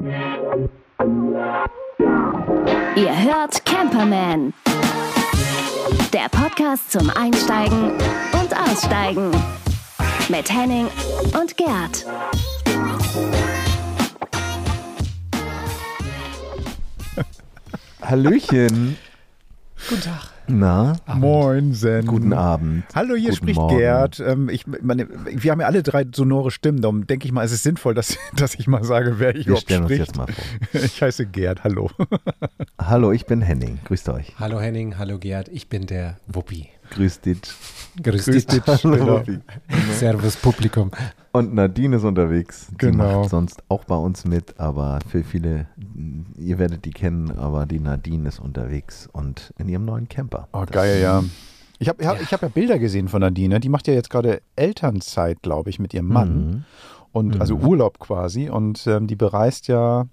Ihr hört Camperman. Der Podcast zum Einsteigen und Aussteigen. Mit Henning und Gerd. Hallöchen. Guten Tag. Na, Moin, Sen. guten Abend. Hallo, hier Guten spricht Morgen. Gerd. Ähm, ich, meine, wir haben ja alle drei sonore Stimmen, darum denke ich mal, es ist sinnvoll, dass, dass ich mal sage, wer hier Wir überhaupt stellen uns spricht. jetzt mal vor. Ich heiße Gerd, hallo. Hallo, ich bin Henning. Grüßt euch. Hallo Henning, hallo Gerd, ich bin der Wuppi. Grüßt dich. Grüß, Grüß dich. dich. Hallo, Genau. Servus Publikum. Und Nadine ist unterwegs. Die Genau. macht sonst auch bei uns mit, aber für viele, ihr werdet die kennen, aber die Nadine ist unterwegs und in ihrem neuen Camper. Oh, Das- geil, ja. Ich habe ich hab, ich hab ja Bilder gesehen von Nadine. Die macht ja jetzt gerade Elternzeit, glaube ich, mit ihrem Mann. Mhm. Und also Mhm. Urlaub quasi. Und ähm, die bereist ja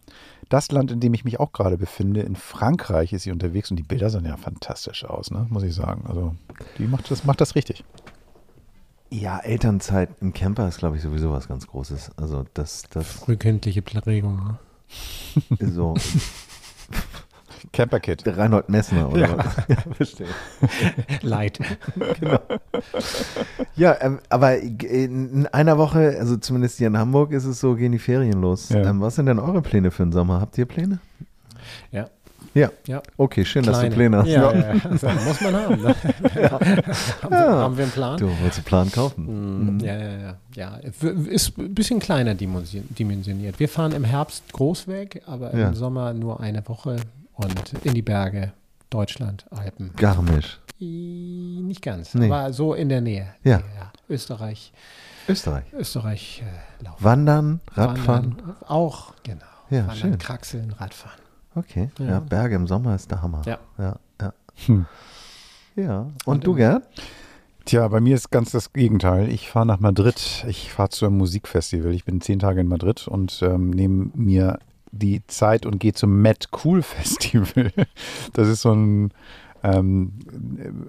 das Land, in dem ich mich auch gerade befinde. In Frankreich ist sie unterwegs und die Bilder sehen ja fantastisch aus, ne? muss ich sagen. Also die macht das, macht das richtig. Ja, Elternzeit im Camper ist, glaube ich, sowieso was ganz Großes. Also das, das Frühkindliche Prägung. Ne? ist so Camper-Kit. Reinhold Messner oder Ja. was? Ja, verstehe. Leid. Ja, ähm, aber in einer Woche, also zumindest hier in Hamburg, ist es so, gehen die Ferien los. Ja. Ähm, was sind denn eure Pläne für den Sommer? Habt ihr Pläne? Ja. Ja. Ja. Okay, schön, dass du Kleine. Pläne hast. Ja, ja, ja. Also, muss man haben. Ne? haben, wir, haben wir einen Plan? Du wolltest einen Plan kaufen? Mm, Ja, ja, ja. ja. Ist ein bisschen kleiner dimension- dimensioniert. Wir fahren im Herbst groß weg, aber Ja. im Sommer nur eine Woche und in die Berge, Deutschland, Alpen. Garmisch. I- Nicht ganz, Nee. aber so in der Nähe. Ja. Österreich, Österreich. Österreich äh, laufen. Wandern, Radfahren. Wandern, auch, genau. Ja, Wandern, schön. Kraxeln, Radfahren. Okay. Ja. Ja. Berge im Sommer ist der Hammer. Ja. Ja. Ja. Hm. ja. Und, Und du, Gerd? Tja, bei mir ist ganz das Gegenteil. Ich fahre nach Madrid. Ich fahre zu einem Musikfestival. Ich bin zehn Tage in Madrid und ähm, nehme mir die Zeit und gehe zum Mad Cool Festival. Das ist so ein ähm,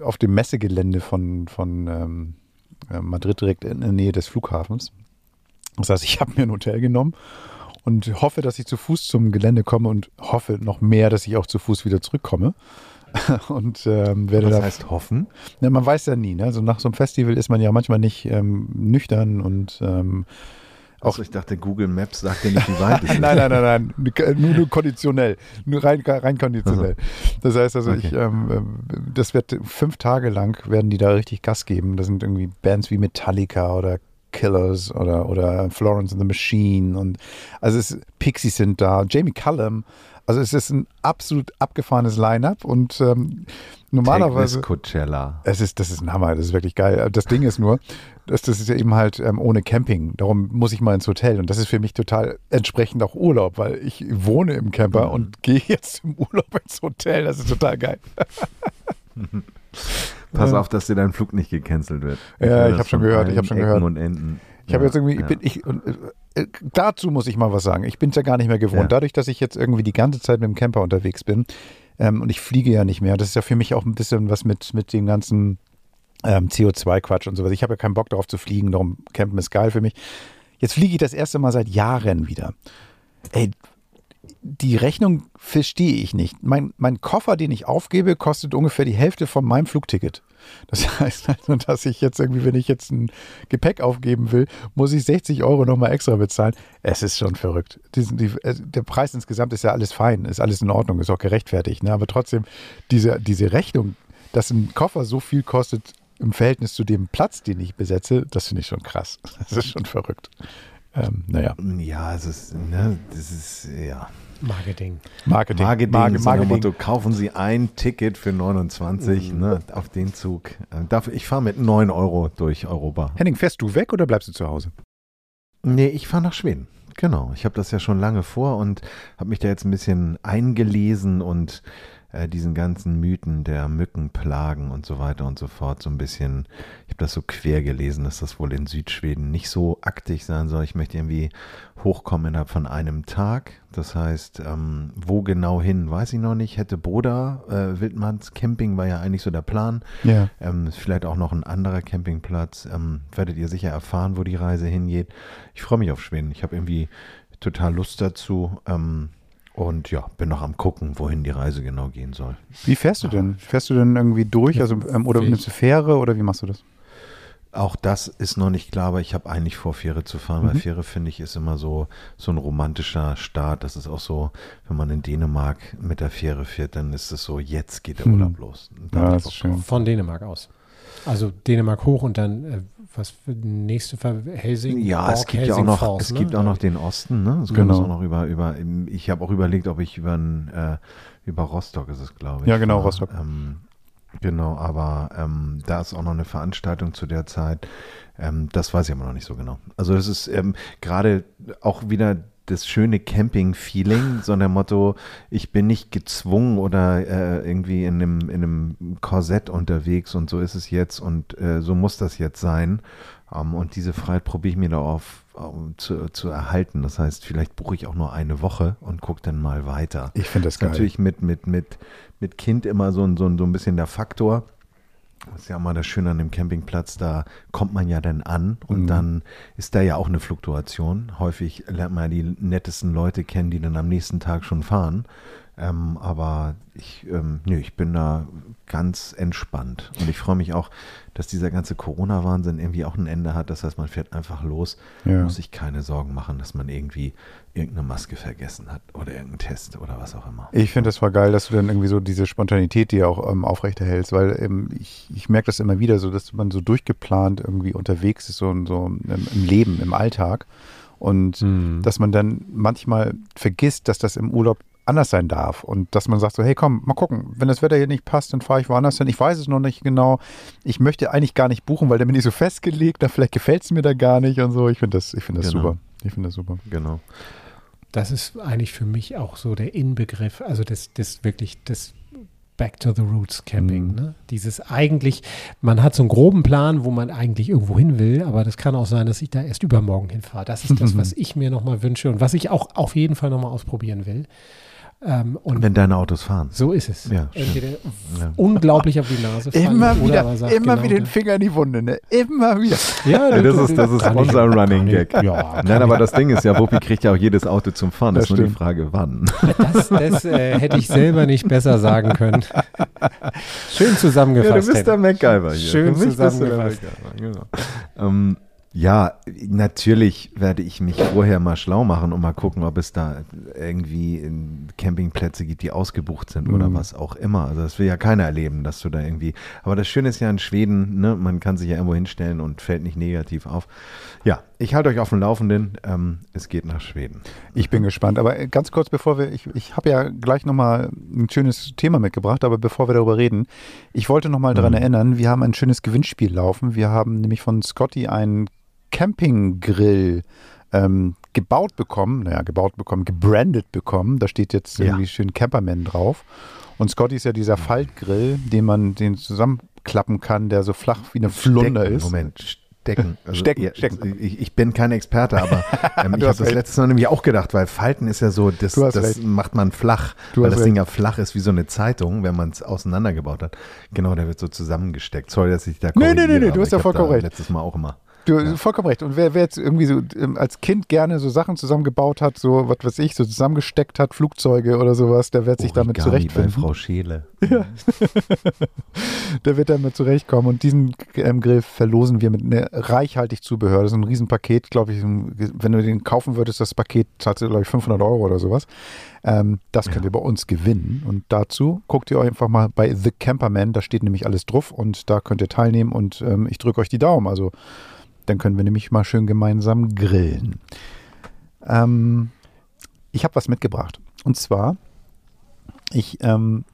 auf dem Messegelände von, von ähm, äh, Madrid direkt in der Nähe des Flughafens. Das heißt, ich habe mir ein Hotel genommen und hoffe, dass ich zu Fuß zum Gelände komme und hoffe noch mehr, dass ich auch zu Fuß wieder zurückkomme. Und ähm, werde Was heißt hoffen? ja, man weiß ja nie. Ne? Also nach so einem Festival ist man ja manchmal nicht ähm, nüchtern und ähm, Auch ich dachte, Google Maps sagt dir nicht, wie weit es ist. nein, nein, nein, nein, nur, nur konditionell, nur rein, rein konditionell. Das heißt also, ich, Okay. ähm, ähm, das wird fünf Tage lang werden die da richtig Gas geben. Das sind irgendwie Bands wie Metallica oder Killers oder, oder Florence and the Machine und also es, Pixies sind da, Jamie Cullum. Also es ist ein absolut abgefahrenes Line-up und ähm, normalerweise. Take Miss Coachella. Es ist, das ist ein Hammer, das ist wirklich geil. Das Ding ist nur, dass das ist ja eben halt ähm, ohne Camping. Darum muss ich mal ins Hotel. Und das ist für mich total entsprechend auch Urlaub, weil ich wohne im Camper und gehe jetzt im Urlaub ins Hotel. Das ist total geil. Pass Ja. auf, dass dir dein Flug nicht gecancelt wird. Ja, höre ich das hab schon gehört, ich allen hab schon Ecken gehört. und Enden. Ich habe Ja, jetzt irgendwie, ich ja. bin, ich, und, äh, äh, dazu muss ich mal was sagen. Ich bin es ja gar nicht mehr gewohnt. Ja. Dadurch, dass ich jetzt irgendwie die ganze Zeit mit dem Camper unterwegs bin ähm, und ich fliege ja nicht mehr, das ist ja für mich auch ein bisschen was mit, mit dem ganzen ähm, CO2-Quatsch und sowas. Ich habe ja keinen Bock darauf zu fliegen, darum Campen ist geil für mich. Jetzt fliege ich das erste Mal seit Jahren wieder. Ey, die Rechnung verstehe ich nicht. Mein, mein Koffer, den ich aufgebe, kostet ungefähr die Hälfte von meinem Flugticket. Das heißt also, dass ich jetzt irgendwie, wenn ich jetzt ein Gepäck aufgeben will, muss ich 60 Euro nochmal extra bezahlen. Es ist schon verrückt. Diesen, die, der Preis insgesamt ist ja alles fein, ist alles in Ordnung, ist auch gerechtfertigt. Ne? Aber trotzdem, diese, diese Rechnung, dass ein Koffer so viel kostet im Verhältnis zu dem Platz, den ich besetze, das finde ich schon krass. Das ist schon verrückt. Ähm, naja, Ja, es ist, ne, das ist, ja. Marketing. Marketing. Marketing, Marketing. dem Motto, kaufen Sie ein Ticket für 29, Mhm. ne, auf den Zug. Äh, Dafür, ich fahre mit 9 Euro durch Europa. Henning, fährst du weg oder bleibst du zu Hause? Nee, ich fahre nach Schweden. Genau, ich habe das ja schon lange vor und habe mich da jetzt ein bisschen eingelesen und äh, diesen ganzen Mythen der Mückenplagen und so weiter und so fort so ein bisschen, ich habe das so quer gelesen, dass das wohl in Südschweden nicht so aktig sein soll. Ich möchte irgendwie hochkommen innerhalb von einem Tag. Das heißt, ähm, wo genau hin, weiß ich noch nicht. Hätte Boda, äh, Wildmanns Camping war ja eigentlich so der Plan. Ja. Ähm, vielleicht auch noch ein anderer Campingplatz. Ähm, werdet ihr sicher erfahren, wo die Reise hingeht. Ich freue mich auf Schweden. Ich habe irgendwie total Lust dazu. Ähm, und ja, bin noch am gucken, wohin die Reise genau gehen soll. Wie fährst du denn? Fährst du denn irgendwie durch? Also, ähm, oder nimmst du Fähre oder wie machst du das? Auch das ist noch nicht klar, aber ich habe eigentlich vor, Fähre zu fahren, weil Mhm. Fähre, finde ich, ist immer so, so ein romantischer Start. Das ist auch so, wenn man in Dänemark mit der Fähre fährt, dann ist es so, jetzt geht der Hm. Urlaub los. Und da Ja, das ist schön. Von Dänemark aus. Also Dänemark hoch und dann, äh, was für die nächste Ver Helsing? Ja, es gibt ja auch noch, Helsingfors, es ne? gibt auch noch den Osten, ne? Es Genau. auch noch über, über, ich habe auch überlegt, ob ich über, ein, äh, über Rostock ist es, glaube ich. Ja, genau, fahre. Rostock. Ähm, genau, aber ähm, da ist auch noch eine Veranstaltung zu der Zeit. Ähm, das weiß ich aber noch nicht so genau. Also es ist ähm, gerade auch wieder das schöne Camping-Feeling, so der Motto, ich bin nicht gezwungen oder äh, irgendwie in einem, in einem Korsett unterwegs und so ist es jetzt und äh, so muss das jetzt sein. Ähm, und diese Freiheit probiere ich mir da auf, um zu, zu erhalten. Das heißt, vielleicht buche ich auch nur eine Woche und gucke dann mal weiter. Ich finde das Das ist geil. natürlich mit, mit, mit, mit Kind immer so ein, so, ein, so ein bisschen der Faktor. Das ist ja immer das Schöne an dem Campingplatz, da kommt man ja dann an und Mhm. dann ist da ja auch eine Fluktuation. Häufig lernt man ja die nettesten Leute kennen, die dann am nächsten Tag schon fahren. Ähm, aber ich, ähm, nö, ich bin da ganz entspannt. Und ich freue mich auch, dass dieser ganze Corona-Wahnsinn irgendwie auch ein Ende hat. Das heißt, man fährt einfach los, Ja. muss sich keine Sorgen machen, dass man irgendwie irgendeine Maske vergessen hat oder irgendeinen Test oder was auch immer. Ich finde das war geil, dass du dann irgendwie so diese Spontanität dir auch ähm, aufrechterhältst, weil ähm, ich, ich merke das immer wieder so, dass man so durchgeplant irgendwie unterwegs ist, so, so im, im Leben, im Alltag. Und Hm. dass man dann manchmal vergisst, dass das im Urlaub anders sein darf und dass man sagt so, hey komm, mal gucken, wenn das Wetter hier nicht passt, dann fahre ich woanders hin. Ich weiß es noch nicht genau. Ich möchte eigentlich gar nicht buchen, weil dann bin ich so festgelegt, da vielleicht gefällt es mir da gar nicht und so. Ich finde das, ich finde das Genau. super. Ich finde das super. Genau. Das ist eigentlich für mich auch so der Inbegriff, also das, das wirklich das Back to the Roots Camping. Mhm. Ne? Dieses eigentlich, man hat so einen groben Plan, wo man eigentlich irgendwo hin will, aber das kann auch sein, dass ich da erst übermorgen hinfahre. Das ist das, was ich mir nochmal wünsche und was ich auch auf jeden Fall nochmal ausprobieren will. Ähm, und Wenn deine Autos fahren. so ist es. Ja, stimmt. Entweder Ja. unglaublich auf die Nase fallen Immer oder wieder, sagt, immer genau wieder den das. Finger in die Wunde, ne? Immer wieder. Ja, Ja, das ist, das ist unser Running Gag. Ja, Nein, aber das Ding ist ja, Wuppi kriegt ja auch jedes Auto zum Fahren. Das, Das ist nur die stimmt. Frage, wann. Das, das äh, hätte ich selber nicht besser sagen können. Schön zusammengefasst. Henning. MacGyver hier. Schön Für mich bist du der zusammengefasst. MacGyver, Genau. Ähm, ja, natürlich werde ich mich vorher mal schlau machen und mal gucken, ob es da irgendwie in Campingplätze gibt, die ausgebucht sind oder Mhm. was auch immer. Also das will ja keiner erleben, dass du da irgendwie. Aber das Schöne ist ja in Schweden, ne, man kann sich ja irgendwo hinstellen und fällt nicht negativ auf. Ja, ich halte euch auf dem Laufenden. Ähm, es geht nach Schweden. Ich bin gespannt. Aber äh, ganz kurz, bevor wir, ich, ich habe ja gleich nochmal ein schönes Thema mitgebracht, aber bevor wir darüber reden, ich wollte nochmal daran Mhm. erinnern, wir haben ein schönes Gewinnspiel laufen. Wir haben nämlich von Scotty einen Campinggrill ähm, gebaut bekommen, naja, gebaut bekommen, gebrandet bekommen. Da steht jetzt Ja. irgendwie schön Camperman drauf. Und Scotty ist ja dieser Faltgrill, den man den zusammenklappen kann, der so flach wie eine Flunder Stecken, ist. Moment, stecken. Also, Stecken, ja, stecken. Ich, ich bin kein Experte, aber ähm, ich habe das letztes Mal nämlich auch gedacht, weil Falten ist ja so, das, das macht man flach, Du weil das Ding recht. ja flach ist wie so eine Zeitung, wenn man es auseinandergebaut hat. Genau, der wird so zusammengesteckt. Sorry, dass ich da Nee, nee, nee, nee, du hast ja vollkommen recht. letztes Mal auch immer. Du vollkommen recht. Und wer, wer jetzt irgendwie so ähm, als Kind gerne so Sachen zusammengebaut hat, so was weiß ich, so zusammengesteckt hat, Flugzeuge oder sowas, der wird sich damit Origami bei zurechtfinden. Frau Scheele. Der wird damit zurechtkommen. Und diesen ähm, Grill verlosen wir mit ne, reichhaltig Zubehör. Das ist ein Riesenpaket, glaube ich. Wenn du den kaufen würdest, das Paket zahlst du, glaube ich, 500 Euro oder sowas. Ähm, das könnt ihr bei uns gewinnen. Und dazu guckt ihr euch einfach mal bei The Camperman. Da steht nämlich alles drauf und da könnt ihr teilnehmen. Und ähm, ich drücke euch die Daumen. Also dann können wir nämlich mal schön gemeinsam grillen. Ähm, ich habe was mitgebracht. Und zwar, ich ähm,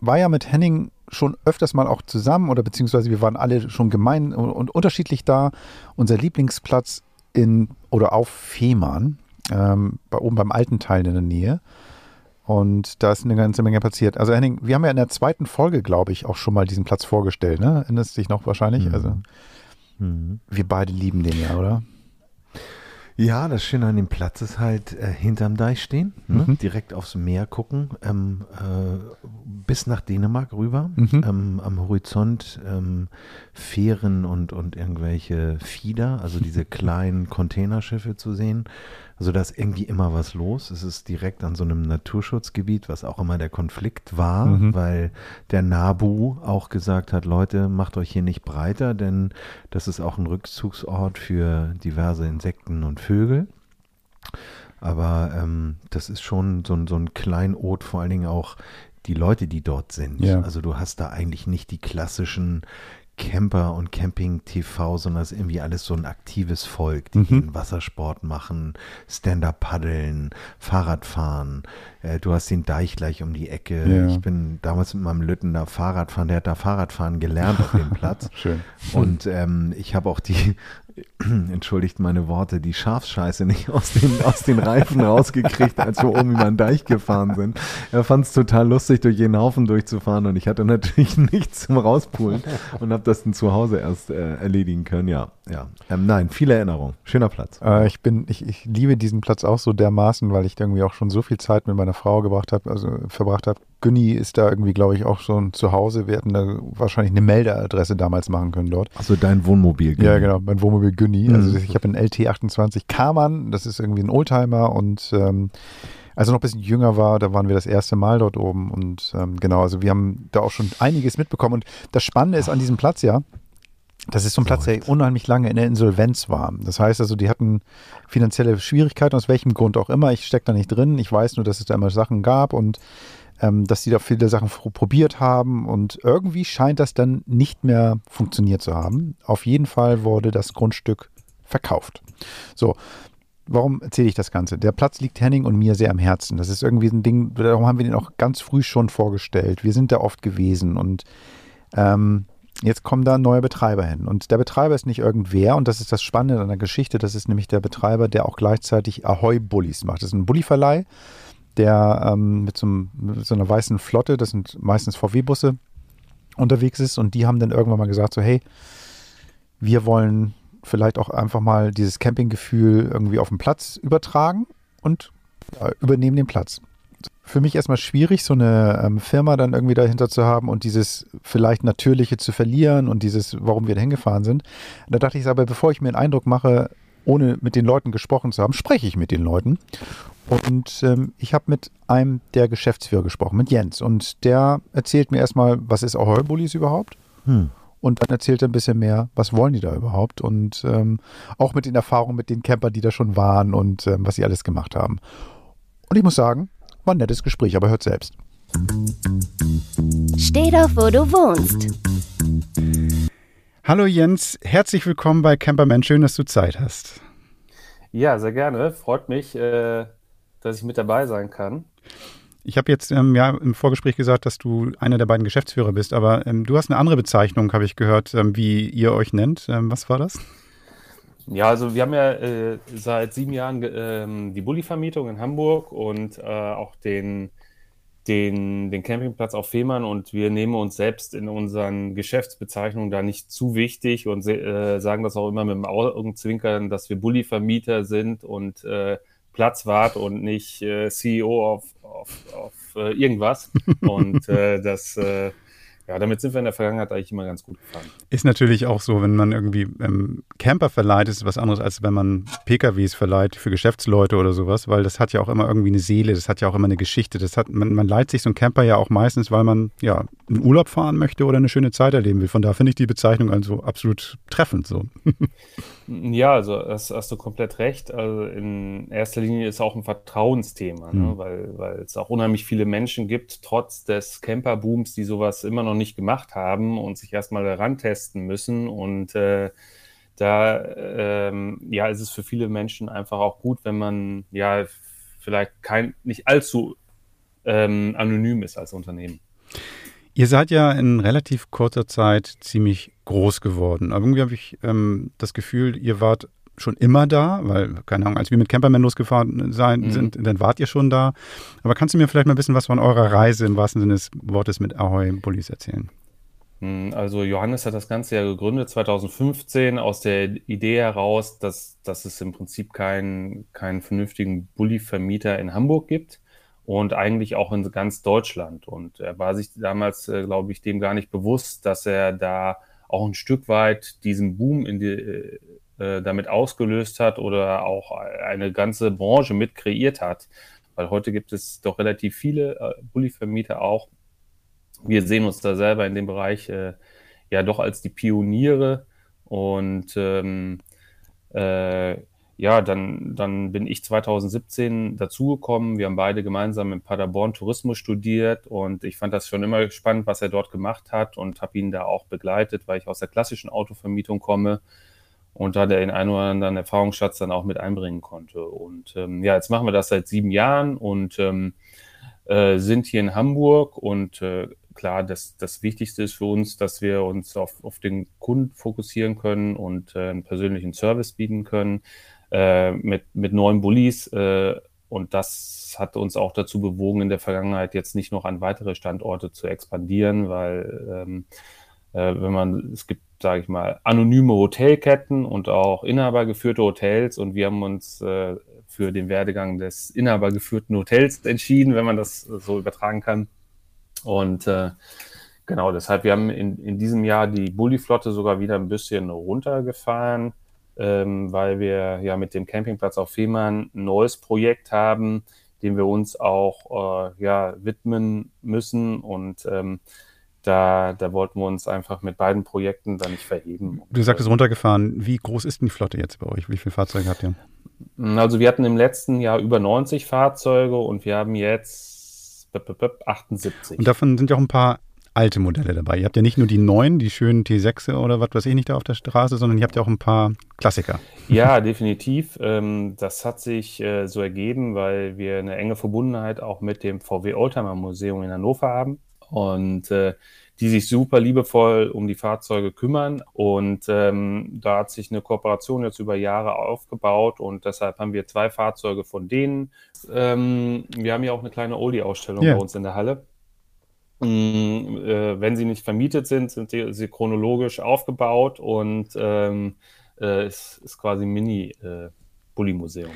war ja mit Henning schon öfters mal auch zusammen oder beziehungsweise wir waren alle schon gemein und, unterschiedlich da. Unser Lieblingsplatz in oder auf Fehmarn, ähm, bei oben beim alten Teil in der Nähe. Und da ist eine ganze Menge passiert. Also Henning, wir haben ja in der zweiten Folge, glaube ich, auch schon mal diesen Platz vorgestellt, ne? Erinnerst du dich noch wahrscheinlich? Mhm. Also Mhm. wir beide lieben den ja, oder? Ja, das Schöne an dem Platz ist halt äh, hinterm Deich stehen, ne? Mhm. direkt aufs Meer gucken, ähm, äh, bis nach Dänemark rüber, Mhm. ähm, am Horizont ähm, Fähren und, und irgendwelche Fieder, also diese kleinen Containerschiffe zu sehen. Also da ist irgendwie immer was los. Es ist direkt an so einem Naturschutzgebiet, was auch immer der Konflikt war, mhm. weil der Nabu auch gesagt hat, Leute, macht euch hier nicht breiter, denn das ist auch ein Rückzugsort für diverse Insekten und Vögel. Aber ähm, das ist schon so, so ein Kleinod, vor allen Dingen auch die Leute, die dort sind. Ja. Also du hast da eigentlich nicht die klassischen Camper und Camping-TV, sondern es ist irgendwie alles so ein aktives Volk, die mhm. Wassersport machen, Stand-up paddeln, Fahrrad fahren. Äh, du hast den Deich gleich um die Ecke. Ja. Ich bin damals mit meinem Lütten da Fahrradfahren, der hat da Fahrradfahren gelernt auf dem Platz. Schön. Und ähm, ich habe auch die, entschuldigt meine Worte, die Schafsscheiße nicht aus den, aus den Reifen rausgekriegt, als wir oben über den Deich gefahren sind. Er fand es total lustig, durch jeden Haufen durchzufahren und ich hatte natürlich nichts zum Rauspulen und habe das dann zu Hause erst äh, erledigen können. Ja, ja. Ähm, nein, viele Erinnerungen. Schöner Platz. Äh, ich bin, ich, ich liebe diesen Platz auch so dermaßen, weil ich irgendwie auch schon so viel Zeit mit meiner Frau gebracht habe, also verbracht habe. Günni ist da irgendwie, glaube ich, auch schon zu Hause. Wir hätten da wahrscheinlich eine Meldeadresse damals machen können dort. Also dein Wohnmobil. Günni. Ja, genau, mein Wohnmobil Günni. Mhm. Also ich habe einen LT28 Kamann, das ist irgendwie ein Oldtimer und ähm, als er noch ein bisschen jünger war, da waren wir das erste Mal dort oben und ähm, genau, also wir haben da auch schon einiges mitbekommen und das Spannende ist an diesem Platz ja, das ist so ein Platz, der unheimlich lange in der Insolvenz war. Das heißt also, die hatten finanzielle Schwierigkeiten, aus welchem Grund auch immer. Ich stecke da nicht drin. Ich weiß nur, dass es da immer Sachen gab und ähm, dass sie da viele Sachen probiert haben. Und irgendwie scheint das dann nicht mehr funktioniert zu haben. Auf jeden Fall wurde das Grundstück verkauft. So, warum erzähle ich das Ganze? Der Platz liegt Henning und mir sehr am Herzen. Das ist irgendwie ein Ding, darum haben wir den auch ganz früh schon vorgestellt. Wir sind da oft gewesen und ähm, Jetzt kommt da ein neuer Betreiber hin. Und der Betreiber ist nicht irgendwer. Und das ist das Spannende an der Geschichte. Das ist nämlich der Betreiber, der auch gleichzeitig Ahoy-Bullies macht. Das ist ein Bulli-Verleih, der ähm, mit, so einem, mit so einer weißen Flotte, das sind meistens VW-Busse, unterwegs ist. Und die haben dann irgendwann mal gesagt: so, hey, wir wollen vielleicht auch einfach mal dieses Campinggefühl irgendwie auf den Platz übertragen und ja, übernehmen den Platz für mich erstmal schwierig, so eine ähm, Firma dann irgendwie dahinter zu haben und dieses vielleicht Natürliche zu verlieren und dieses, warum wir da hingefahren sind. Da dachte ich aber, bevor ich mir einen Eindruck mache, ohne mit den Leuten gesprochen zu haben, spreche ich mit den Leuten. Und ähm, ich habe mit einem der Geschäftsführer gesprochen, mit Jens. Und der erzählt mir erstmal, was ist Ahoy Bullies überhaupt? Hm. Und dann erzählt er ein bisschen mehr, was wollen die da überhaupt? Und ähm, auch mit den Erfahrungen mit den Campern, die da schon waren und ähm, was sie alles gemacht haben. Und ich muss sagen, war ein nettes Gespräch, aber hört selbst. Steh doch, wo du wohnst. Hallo Jens, herzlich willkommen bei Camperman. Schön, dass du Zeit hast. Ja, sehr gerne. Freut mich, äh, dass ich mit dabei sein kann. Ich habe jetzt ähm, ja im Vorgespräch gesagt, dass du einer der beiden Geschäftsführer bist, aber ähm, du hast eine andere Bezeichnung, habe ich gehört, ähm, wie ihr euch nennt. Ähm, was war das? Ja, also wir haben ja äh, seit sieben Jahren äh, die Bulli-Vermietung in Hamburg und äh, auch den, den, den Campingplatz auf Fehmarn und wir nehmen uns selbst in unseren Geschäftsbezeichnungen da nicht zu wichtig und äh, sagen das auch immer mit dem Augenzwinkern, dass wir Bulli-Vermieter sind und äh, Platzwart und nicht äh, CEO auf, auf, auf irgendwas. und das ja, damit sind wir in der Vergangenheit eigentlich immer ganz gut gefahren. Ist natürlich auch so, wenn man irgendwie ähm, Camper verleiht, ist es was anderes, als wenn man PKWs verleiht für Geschäftsleute oder sowas, weil das hat ja auch immer irgendwie eine Seele, das hat ja auch immer eine Geschichte. Das hat, man, man leiht sich so einen Camper ja auch meistens, weil man ja in Urlaub fahren möchte oder eine schöne Zeit erleben will. Von da finde ich die Bezeichnung also absolut treffend so. ja, also das hast du komplett recht. Also in erster Linie ist auch ein Vertrauensthema, mhm. ne? Weil, weil es auch unheimlich viele Menschen gibt, trotz des Camperbooms, die sowas immer noch nicht gemacht haben und sich erstmal daran testen müssen. Und äh, da ähm, ja, ist es für viele Menschen einfach auch gut, wenn man ja vielleicht kein, nicht allzu ähm, anonym ist als Unternehmen. Ihr seid ja in relativ kurzer Zeit ziemlich groß geworden. Aber irgendwie habe ich ähm, das Gefühl, ihr wart schon immer da, weil, keine Ahnung, als wir mit Camperman losgefahren sein, mhm. sind, dann wart ihr schon da. Aber kannst du mir vielleicht mal ein bisschen was von eurer Reise im wahrsten Sinne des Wortes mit Ahoy Bullies erzählen? Mhm, also Johannes hat das Ganze ja gegründet 2015 aus der Idee heraus, dass, dass es im Prinzip keinen, keinen vernünftigen Bulli-Vermieter in Hamburg gibt und eigentlich auch in ganz Deutschland. Und er war sich damals, äh, glaube ich, dem gar nicht bewusst, dass er da auch ein Stück weit diesem Boom in die, äh, äh, damit ausgelöst hat oder auch eine ganze Branche mit kreiert hat. Weil heute gibt es doch relativ viele äh, Bulli-Vermieter auch. Wir sehen uns da selber in dem Bereich äh, ja doch als die Pioniere und ähm, äh, ja, dann, dann bin ich 2017 dazugekommen. Wir haben beide gemeinsam in Paderborn Tourismus studiert und ich fand das schon immer spannend, was er dort gemacht hat und habe ihn da auch begleitet, weil ich aus der klassischen Autovermietung komme und da der in einen oder anderen Erfahrungsschatz dann auch mit einbringen konnte. Und ähm, ja, jetzt machen wir das seit sieben Jahren und ähm, äh, sind hier in Hamburg und äh, klar, das, das Wichtigste ist für uns, dass wir uns auf, auf den Kunden fokussieren können und äh, einen persönlichen Service bieten können äh, mit, mit neuen Bullies. Äh, und das hat uns auch dazu bewogen, in der Vergangenheit jetzt nicht noch an weitere Standorte zu expandieren, weil ähm, äh, wenn man, es gibt, sage ich mal, anonyme Hotelketten und auch inhabergeführte Hotels und wir haben uns äh, für den Werdegang des inhabergeführten Hotels entschieden, wenn man das so übertragen kann. Und äh, genau, deshalb, wir haben in, in diesem Jahr die Bulli-Flotte sogar wieder ein bisschen runtergefahren ähm, weil wir ja mit dem Campingplatz auf Fehmarn ein neues Projekt haben, dem wir uns auch äh, ja, widmen müssen und ähm, da, da wollten wir uns einfach mit beiden Projekten dann nicht verheben. Du sagtest runtergefahren. Wie groß ist denn die Flotte jetzt bei euch? Wie viele Fahrzeuge habt ihr? Also wir hatten im letzten Jahr über 90 Fahrzeuge und wir haben jetzt 78. Und davon sind ja auch ein paar alte Modelle dabei. Ihr habt ja nicht nur die neuen, die schönen T6 oder was weiß ich nicht da auf der Straße, sondern ihr habt ja auch ein paar Klassiker. Ja, definitiv. Ähm, das hat sich äh, so ergeben, weil wir eine enge Verbundenheit auch mit dem VW Oldtimer Museum in Hannover haben und äh, die sich super liebevoll um die Fahrzeuge kümmern. Und ähm, da hat sich eine Kooperation jetzt über Jahre aufgebaut und deshalb haben wir zwei Fahrzeuge von denen. Ähm, wir haben ja auch eine kleine Oldie-Ausstellung yeah. bei uns in der Halle. Mm, äh, wenn sie nicht vermietet sind, sind sie, sie chronologisch aufgebaut und ähm, äh, ist, ist quasi Mini. Äh, Bulli-Museum.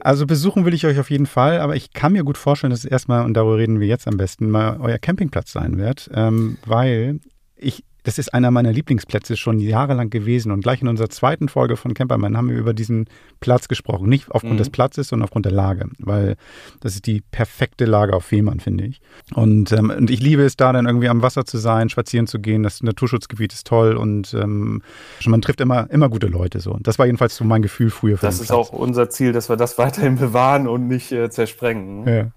Also besuchen will ich euch auf jeden Fall, aber ich kann mir gut vorstellen, dass es erstmal, und darüber reden wir jetzt am besten, mal euer Campingplatz sein wird, ähm, weil ich das ist einer meiner Lieblingsplätze schon jahrelang gewesen. Und gleich in unserer zweiten Folge von Camperman haben wir über diesen Platz gesprochen. Nicht aufgrund mhm. des Platzes, sondern aufgrund der Lage. Weil das ist die perfekte Lage auf Fehmarn, finde ich. Und, ähm, und ich liebe es da dann irgendwie am Wasser zu sein, spazieren zu gehen. Das Naturschutzgebiet ist toll und ähm, man trifft immer, immer gute Leute so. Das war jedenfalls so mein Gefühl früher. Das ist Platz. auch unser Ziel, dass wir das weiterhin bewahren und nicht äh, zersprengen. Ja.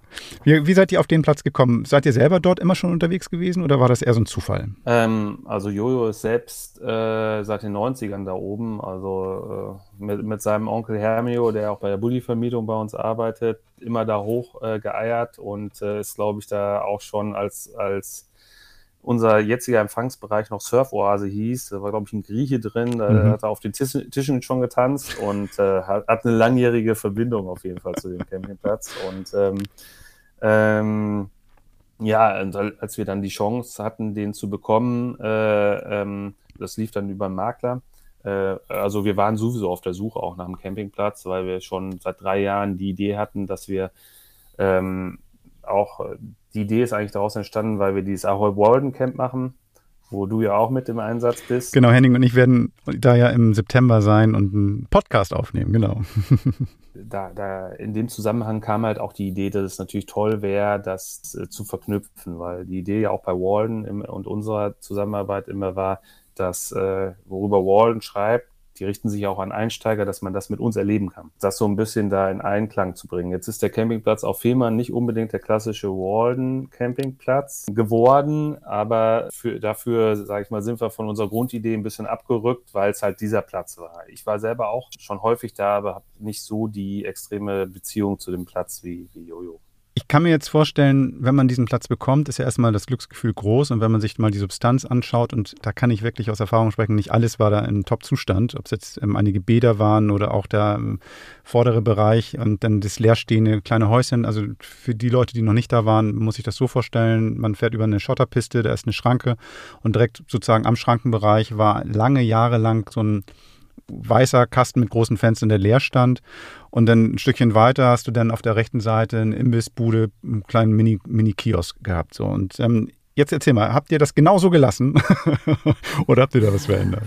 Wie, wie, seid ihr auf den Platz gekommen? Seid ihr selber dort immer schon unterwegs gewesen oder war das eher so ein Zufall? Ähm, also Jojo ist selbst äh, seit den 90ern da oben, also äh, mit, mit, seinem Onkel Hermio, der auch bei der Bulli-Vermietung bei uns arbeitet, immer da hoch äh, geeiert und äh, ist, glaube ich, da auch schon als, als unser jetziger Empfangsbereich noch Surfoase hieß. Da war, glaube ich, ein Grieche drin, da mhm. hat er auf den Tisch, Tischen schon getanzt und äh, hat, hat, eine langjährige Verbindung auf jeden Fall zu dem Campingplatz. Und ähm, ähm, ja, als wir dann die Chance hatten, den zu bekommen, äh, ähm, das lief dann über einen Makler. Äh, also wir waren sowieso auf der Suche auch nach einem Campingplatz, weil wir schon seit drei Jahren die Idee hatten, dass wir ähm, auch die Idee ist eigentlich daraus entstanden, weil wir dieses Ahoy Walden Camp machen, wo du ja auch mit im Einsatz bist. Genau, Henning und ich werden da ja im September sein und einen Podcast aufnehmen, genau. Da, da in dem Zusammenhang kam halt auch die Idee, dass es natürlich toll wäre, das äh, zu verknüpfen, weil die Idee ja auch bei Walden im, und unserer Zusammenarbeit immer war, dass äh, worüber Walden schreibt, die richten sich auch an Einsteiger, dass man das mit uns erleben kann. Das so ein bisschen da in Einklang zu bringen. Jetzt ist der Campingplatz auf Fehmarn nicht unbedingt der klassische Walden Campingplatz geworden, aber für, dafür, sage ich mal, sind wir von unserer Grundidee ein bisschen abgerückt, weil es halt dieser Platz war. Ich war selber auch schon häufig da, aber habe nicht so die extreme Beziehung zu dem Platz wie, wie Jojo. Ich kann mir jetzt vorstellen, wenn man diesen Platz bekommt, ist ja erstmal das Glücksgefühl groß. Und wenn man sich mal die Substanz anschaut, und da kann ich wirklich aus Erfahrung sprechen, nicht alles war da in Top-Zustand, ob es jetzt ähm, einige Bäder waren oder auch der ähm, vordere Bereich und dann das leerstehende kleine Häuschen. Also für die Leute, die noch nicht da waren, muss ich das so vorstellen, man fährt über eine Schotterpiste, da ist eine Schranke und direkt sozusagen am Schrankenbereich war lange Jahre lang so ein weißer Kasten mit großen Fenstern, der leer stand. Und dann ein Stückchen weiter hast du dann auf der rechten Seite eine Imbissbude, einen kleinen Mini-Kiosk Mini gehabt. So. Und ähm, jetzt erzähl mal, habt ihr das genauso gelassen oder habt ihr da was verändert?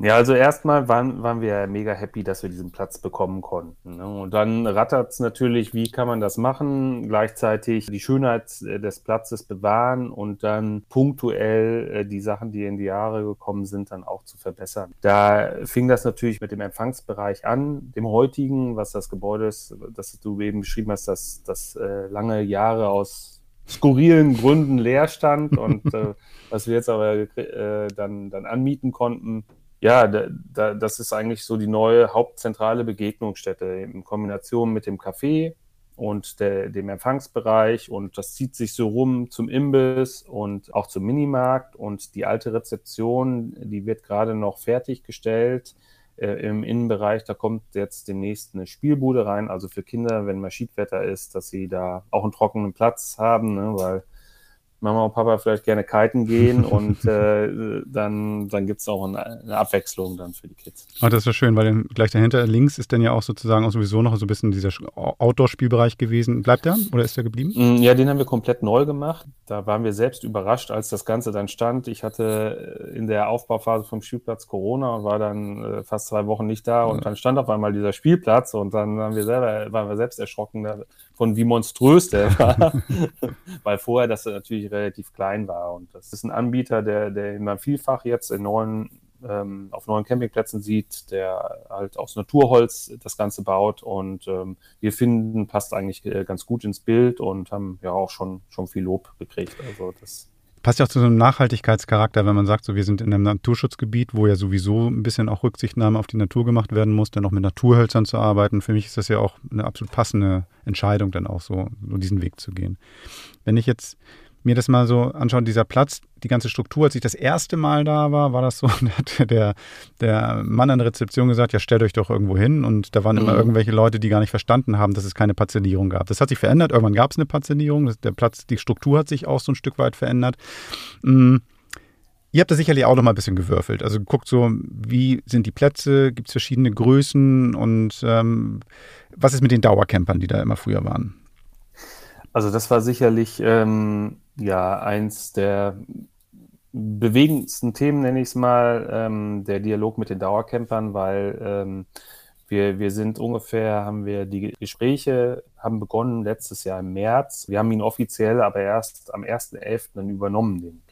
Ja, also erstmal waren, waren wir mega happy, dass wir diesen Platz bekommen konnten. Ne? Und dann rattert es natürlich, wie kann man das machen, gleichzeitig die Schönheit äh, des Platzes bewahren und dann punktuell äh, die Sachen, die in die Jahre gekommen sind, dann auch zu verbessern. Da fing das natürlich mit dem Empfangsbereich an, dem heutigen, was das Gebäude ist, das du eben beschrieben hast, dass das äh, lange Jahre aus skurrilen Gründen leer stand und äh, was wir jetzt aber äh, dann, dann anmieten konnten, ja, da, da, das ist eigentlich so die neue hauptzentrale Begegnungsstätte in Kombination mit dem Café und der, dem Empfangsbereich und das zieht sich so rum zum Imbiss und auch zum Minimarkt und die alte Rezeption, die wird gerade noch fertiggestellt äh, im Innenbereich. Da kommt jetzt demnächst eine Spielbude rein, also für Kinder, wenn mal Schiedwetter ist, dass sie da auch einen trockenen Platz haben, ne, weil Mama und Papa vielleicht gerne kiten gehen und äh, dann, dann gibt es auch eine, eine, Abwechslung dann für die Kids. Oh, das ist ja schön, weil dann gleich dahinter links ist dann ja auch sozusagen auch sowieso noch so ein bisschen dieser Outdoor-Spielbereich gewesen. Bleibt der oder ist der geblieben? Mm, ja, den haben wir komplett neu gemacht. Da waren wir selbst überrascht, als das Ganze dann stand. Ich hatte äh, in der Aufbauphase vom Spielplatz Corona und war dann äh, fast zwei Wochen nicht da und dann stand auf einmal dieser Spielplatz und dann waren wir selber, waren wir selbst erschrocken davon, wie monströs der war. weil vorher das natürlich relativ klein war. Und das ist ein Anbieter, der, der man vielfach jetzt in neuen, ähm, auf neuen Campingplätzen sieht, der halt aus Naturholz das Ganze baut. Und ähm, wir finden, passt eigentlich äh, ganz gut ins Bild und haben ja auch schon, schon viel Lob gekriegt. Also das passt ja auch zu so einem Nachhaltigkeitscharakter, wenn man sagt, so wir sind in einem Naturschutzgebiet, wo ja sowieso ein bisschen auch Rücksichtnahme auf die Natur gemacht werden muss, dann auch mit Naturhölzern zu arbeiten. Für mich ist das ja auch eine absolut passende Entscheidung, dann auch so, so diesen Weg zu gehen. Wenn ich jetzt mir das mal so anschaue, dieser Platz, die ganze Struktur, als ich das erste Mal da war, war das so, der, der Mann an der Rezeption gesagt, ja, stellt euch doch irgendwo hin. Und da waren immer mhm. irgendwelche Leute, die gar nicht verstanden haben, dass es keine Parzellierung gab. Das hat sich verändert. Irgendwann gab es eine Parzellierung. Der Platz, die Struktur hat sich auch so ein Stück weit verändert. Mhm. Ihr habt da sicherlich auch noch mal ein bisschen gewürfelt. Also guckt so, wie sind die Plätze, gibt es verschiedene Größen und ähm, was ist mit den Dauercampern, die da immer früher waren? Also das war sicherlich ähm, ja eins der bewegendsten Themen, nenne ich es mal, ähm, der Dialog mit den Dauercampern, weil ähm, wir, wir sind ungefähr, haben wir die Gespräche haben begonnen letztes Jahr im März. Wir haben ihn offiziell aber erst am 1.11. dann übernommen, den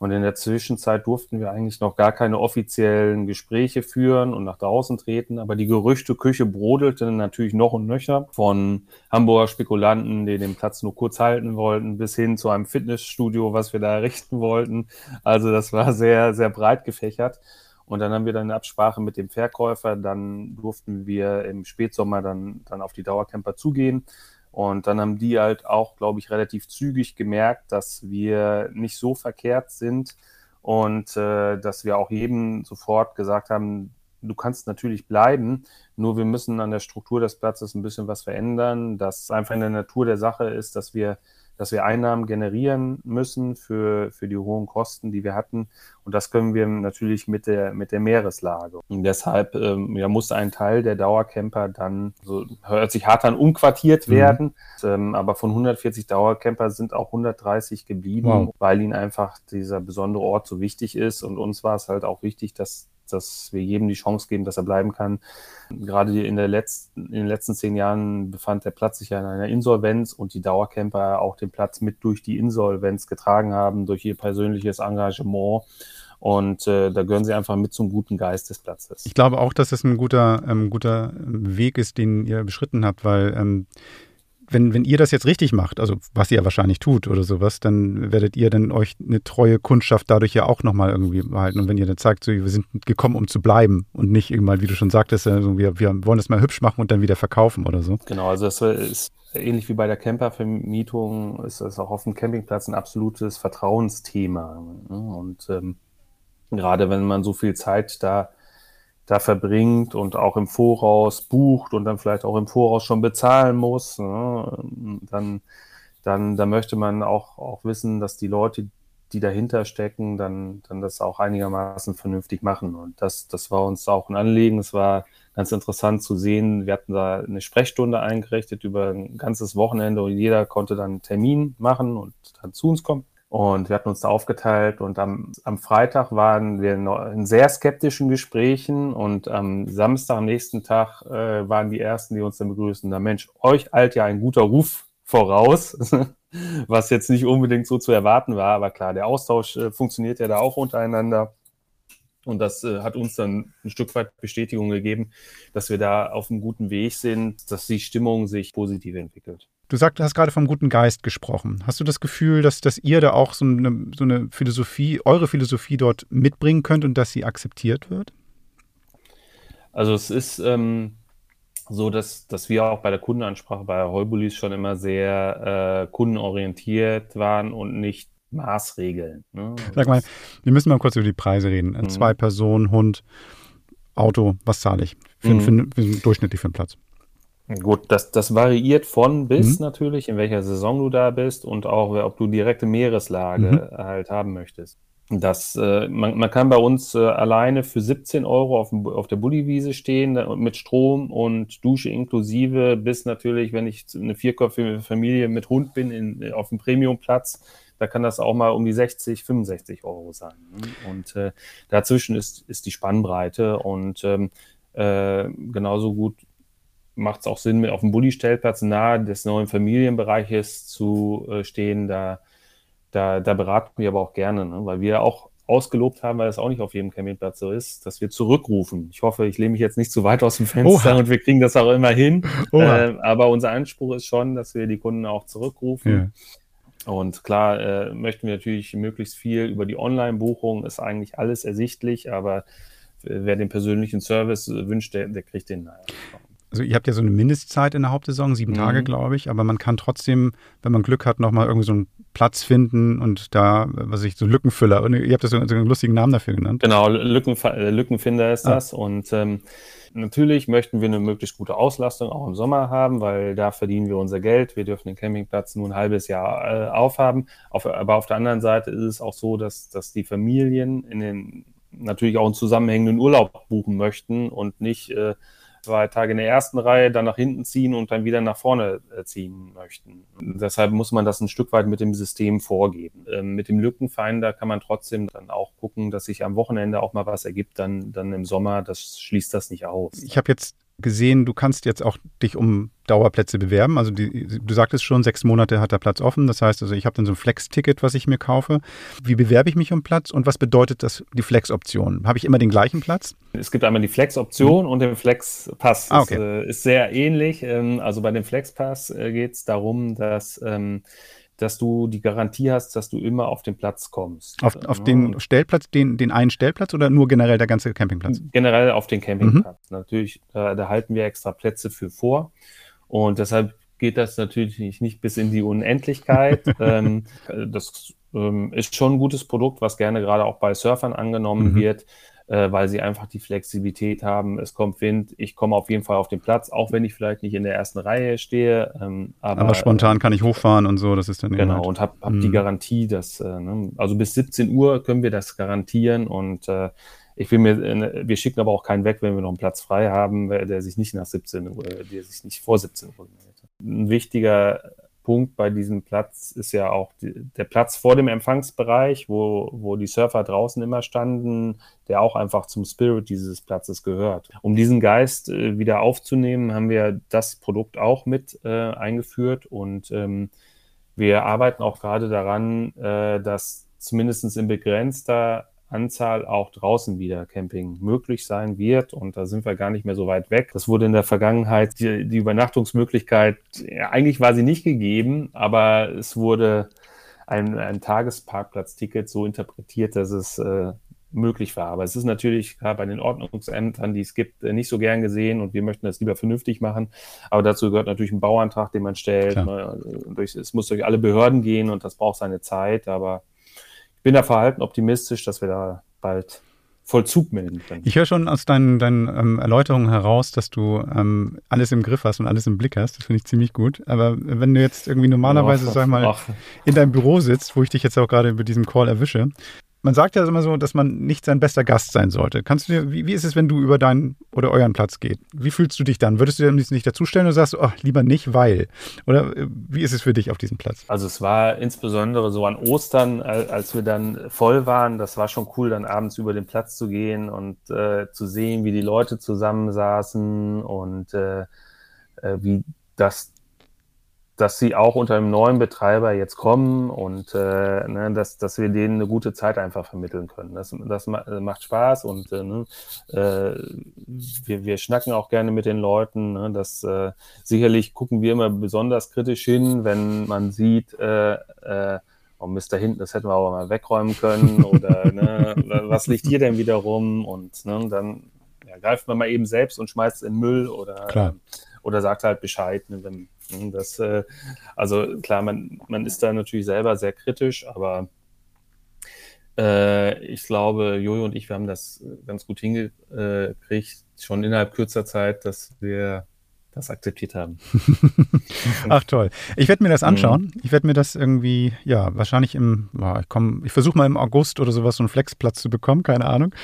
und in der Zwischenzeit durften wir eigentlich noch gar keine offiziellen Gespräche führen und nach draußen treten. Aber die Gerüchteküche brodelte natürlich noch und nöcher von Hamburger Spekulanten, die den Platz nur kurz halten wollten, bis hin zu einem Fitnessstudio, was wir da errichten wollten. Also das war sehr, sehr breit gefächert. Und dann haben wir dann eine Absprache mit dem Verkäufer. Dann durften wir im Spätsommer dann, dann auf die Dauercamper zugehen und dann haben die halt auch, glaube ich, relativ zügig gemerkt, dass wir nicht so verkehrt sind und äh, dass wir auch jedem sofort gesagt haben, du kannst natürlich bleiben, nur wir müssen an der Struktur des Platzes ein bisschen was verändern, dass einfach in der Natur der Sache ist, dass wir dass wir Einnahmen generieren müssen für, für die hohen Kosten, die wir hatten. Und das können wir natürlich mit der, mit der Meereslage. Und deshalb ähm, ja, muss ein Teil der Dauercamper dann, so hört sich hart an, umquartiert mhm. werden. Ähm, aber von 140 Dauercamper sind auch 130 geblieben, wow. weil ihnen einfach dieser besondere Ort so wichtig ist. Und uns war es halt auch wichtig, dass dass wir jedem die Chance geben, dass er bleiben kann. Gerade in, der letzten, in den letzten zehn Jahren befand der Platz sich ja in einer Insolvenz und die Dauercamper auch den Platz mit durch die Insolvenz getragen haben, durch ihr persönliches Engagement. Und äh, da gehören sie einfach mit zum guten Geist des Platzes. Ich glaube auch, dass es ein guter, ähm, guter Weg ist, den ihr beschritten habt, weil ähm, wenn, wenn ihr das jetzt richtig macht, also was ihr wahrscheinlich tut oder sowas, dann werdet ihr dann euch eine treue Kundschaft dadurch ja auch nochmal irgendwie behalten. Und wenn ihr dann zeigt, so, wir sind gekommen, um zu bleiben und nicht irgendwann, wie du schon sagtest, also wir, wir wollen das mal hübsch machen und dann wieder verkaufen oder so. Genau, also das ist ähnlich wie bei der Campervermietung, ist das auch auf dem Campingplatz ein absolutes Vertrauensthema. Ne? Und ähm, gerade wenn man so viel Zeit da da verbringt und auch im Voraus bucht und dann vielleicht auch im Voraus schon bezahlen muss, ne, dann, dann, dann möchte man auch, auch wissen, dass die Leute, die dahinter stecken, dann, dann das auch einigermaßen vernünftig machen. Und das, das war uns auch ein Anliegen. Es war ganz interessant zu sehen. Wir hatten da eine Sprechstunde eingerichtet über ein ganzes Wochenende und jeder konnte dann einen Termin machen und dann zu uns kommen. Und wir hatten uns da aufgeteilt und am, am Freitag waren wir in sehr skeptischen Gesprächen und am Samstag, am nächsten Tag, äh, waren die ersten, die uns dann begrüßen. Na Mensch, euch eilt ja ein guter Ruf voraus, was jetzt nicht unbedingt so zu erwarten war, aber klar, der Austausch äh, funktioniert ja da auch untereinander. Und das äh, hat uns dann ein Stück weit Bestätigung gegeben, dass wir da auf einem guten Weg sind, dass die Stimmung sich positiv entwickelt. Du sagst, hast gerade vom guten Geist gesprochen. Hast du das Gefühl, dass, dass ihr da auch so eine, so eine Philosophie, eure Philosophie dort mitbringen könnt und dass sie akzeptiert wird? Also es ist ähm, so, dass, dass wir auch bei der Kundenansprache bei Heubulis schon immer sehr äh, kundenorientiert waren und nicht Maßregeln. Ne? Sag mal, wir müssen mal kurz über die Preise reden. Mhm. Zwei Personen, Hund, Auto, was zahle ich für, mhm. für, für, durchschnittlich für einen Platz? Gut, das, das variiert von bis mhm. natürlich, in welcher Saison du da bist und auch, ob du direkte Meereslage mhm. halt haben möchtest. Das, äh, man, man kann bei uns äh, alleine für 17 Euro auf, auf der Bulliwiese stehen mit Strom und Dusche inklusive, bis natürlich, wenn ich eine vierköpfige Familie mit Hund bin, in, auf dem Premiumplatz, da kann das auch mal um die 60, 65 Euro sein. Ne? Und äh, dazwischen ist, ist die Spannbreite und ähm, äh, genauso gut macht es auch Sinn, auf dem Bulli-Stellplatz nahe des neuen Familienbereiches zu äh, stehen. Da, da, da beraten wir aber auch gerne, ne? weil wir auch ausgelobt haben, weil das auch nicht auf jedem Campingplatz so ist, dass wir zurückrufen. Ich hoffe, ich lehne mich jetzt nicht zu weit aus dem Fenster Oha. und wir kriegen das auch immer hin. Äh, aber unser Anspruch ist schon, dass wir die Kunden auch zurückrufen. Ja. Und klar äh, möchten wir natürlich möglichst viel über die Online-Buchung, ist eigentlich alles ersichtlich, aber wer den persönlichen Service wünscht, der, der kriegt den. Naja also ihr habt ja so eine Mindestzeit in der Hauptsaison, sieben mhm. Tage, glaube ich, aber man kann trotzdem, wenn man Glück hat, nochmal irgendwie so einen Platz finden und da, was ich, so Lückenfüller, ihr habt das so, so einen lustigen Namen dafür genannt. Genau, Lückenf äh, Lückenfinder ist ah. das und ähm, Natürlich möchten wir eine möglichst gute Auslastung auch im Sommer haben, weil da verdienen wir unser Geld. Wir dürfen den Campingplatz nur ein halbes Jahr äh, aufhaben. Auf, aber auf der anderen Seite ist es auch so, dass, dass die Familien in den natürlich auch einen zusammenhängenden Urlaub buchen möchten und nicht äh, zwei Tage in der ersten Reihe, dann nach hinten ziehen und dann wieder nach vorne äh, ziehen möchten. Deshalb muss man das ein Stück weit mit dem System vorgeben. Ähm, mit dem Lückenfinder kann man trotzdem dann auch gucken, dass sich am Wochenende auch mal was ergibt, dann, dann im Sommer. Das schließt das nicht aus. Ich habe jetzt gesehen, du kannst jetzt auch dich um Dauerplätze bewerben. Also die, du sagtest schon, sechs Monate hat der Platz offen. Das heißt also, ich habe dann so ein Flex-Ticket, was ich mir kaufe. Wie bewerbe ich mich um Platz und was bedeutet das, die Flex-Option? Habe ich immer den gleichen Platz? Es gibt einmal die Flex-Option mhm. und den Flex-Pass. Ah, okay. Das äh, ist sehr ähnlich. Ähm, also bei dem Flex-Pass äh, geht es darum, dass ähm, dass du die Garantie hast, dass du immer auf den Platz kommst. Auf, auf den Stellplatz, den, den einen Stellplatz oder nur generell der ganze Campingplatz? Generell auf den Campingplatz. Mhm. Natürlich, äh, da halten wir extra Plätze für vor. Und deshalb geht das natürlich nicht, nicht bis in die Unendlichkeit. ähm, das ähm, ist schon ein gutes Produkt, was gerne gerade auch bei Surfern angenommen mhm. wird äh, weil sie einfach die Flexibilität haben. Es kommt Wind, ich komme auf jeden Fall auf den Platz, auch wenn ich vielleicht nicht in der ersten Reihe stehe. Ähm, aber, aber, spontan kann ich hochfahren und so, das ist dann Genau, halt. und habe hab, hab die mhm. Garantie, dass, äh, ne, also bis 17 Uhr können wir das garantieren und äh, ich will mir, äh, wir schicken aber auch keinen weg, wenn wir noch einen Platz frei haben, der sich nicht nach 17 Uhr, der sich nicht vor 17 Uhr meldet. Ein wichtiger Punkt bei diesem Platz ist ja auch die, der Platz vor dem Empfangsbereich, wo, wo die Surfer draußen immer standen, der auch einfach zum Spirit dieses Platzes gehört. Um diesen Geist äh, wieder aufzunehmen, haben wir das Produkt auch mit äh, eingeführt und ähm, wir arbeiten auch gerade daran, äh, dass zumindest in begrenzter Anzahl auch draußen wieder Camping möglich sein wird. Und da sind wir gar nicht mehr so weit weg. Das wurde in der Vergangenheit, die, die Übernachtungsmöglichkeit, ja, eigentlich war sie nicht gegeben, aber es wurde ein, ein Tagesparkplatzticket so interpretiert, dass es äh, möglich war. Aber es ist natürlich gerade bei den Ordnungsämtern, die es gibt, äh, nicht so gern gesehen und wir möchten das lieber vernünftig machen. Aber dazu gehört natürlich ein Bauantrag, den man stellt. Man, äh, es muss durch alle Behörden gehen und das braucht seine Zeit. Aber bin da verhalten optimistisch, dass wir da bald Vollzug melden können. Ich höre schon aus deinen, deinen ähm, Erläuterungen heraus, dass du ähm, alles im Griff hast und alles im Blick hast. Das finde ich ziemlich gut. Aber wenn du jetzt irgendwie normalerweise, ach, sag mal, ach. in deinem Büro sitzt, wo ich dich jetzt auch gerade über diesem Call erwische, man sagt ja immer so, dass man nicht sein bester Gast sein sollte. Kannst du dir, wie, wie ist es, wenn du über deinen oder euren Platz gehst? Wie fühlst du dich dann? Würdest du dir nicht dazustellen oder sagst du, lieber nicht, weil? Oder äh, wie ist es für dich auf diesem Platz? Also es war insbesondere so an Ostern, als wir dann voll waren, das war schon cool, dann abends über den Platz zu gehen und äh, zu sehen, wie die Leute zusammensaßen und äh, äh wie das dass sie auch unter einem neuen Betreiber jetzt kommen und äh, ne, dass, dass wir denen eine gute Zeit einfach vermitteln können. Das, das macht Spaß und äh, ne, äh, wir, wir schnacken auch gerne mit den Leuten. Ne, das äh, sicherlich gucken wir immer besonders kritisch hin, wenn man sieht, äh, äh, oh Mist, da hinten, das hätten wir aber mal wegräumen können oder ne, was liegt hier denn wieder rum und ne, dann ja, greift man mal eben selbst und schmeißt es in Müll oder, oder sagt halt Bescheid, ne, wenn das, äh, also klar, man, man ist da natürlich selber sehr kritisch, aber äh, ich glaube, Jojo und ich, wir haben das ganz gut hingekriegt, schon innerhalb kürzer Zeit, dass wir das akzeptiert haben. Ach toll. Ich werde mir das anschauen. Mhm. Ich werde mir das irgendwie, ja, wahrscheinlich im, ja, ich komme, ich versuche mal im August oder sowas so einen Flexplatz zu bekommen, keine Ahnung,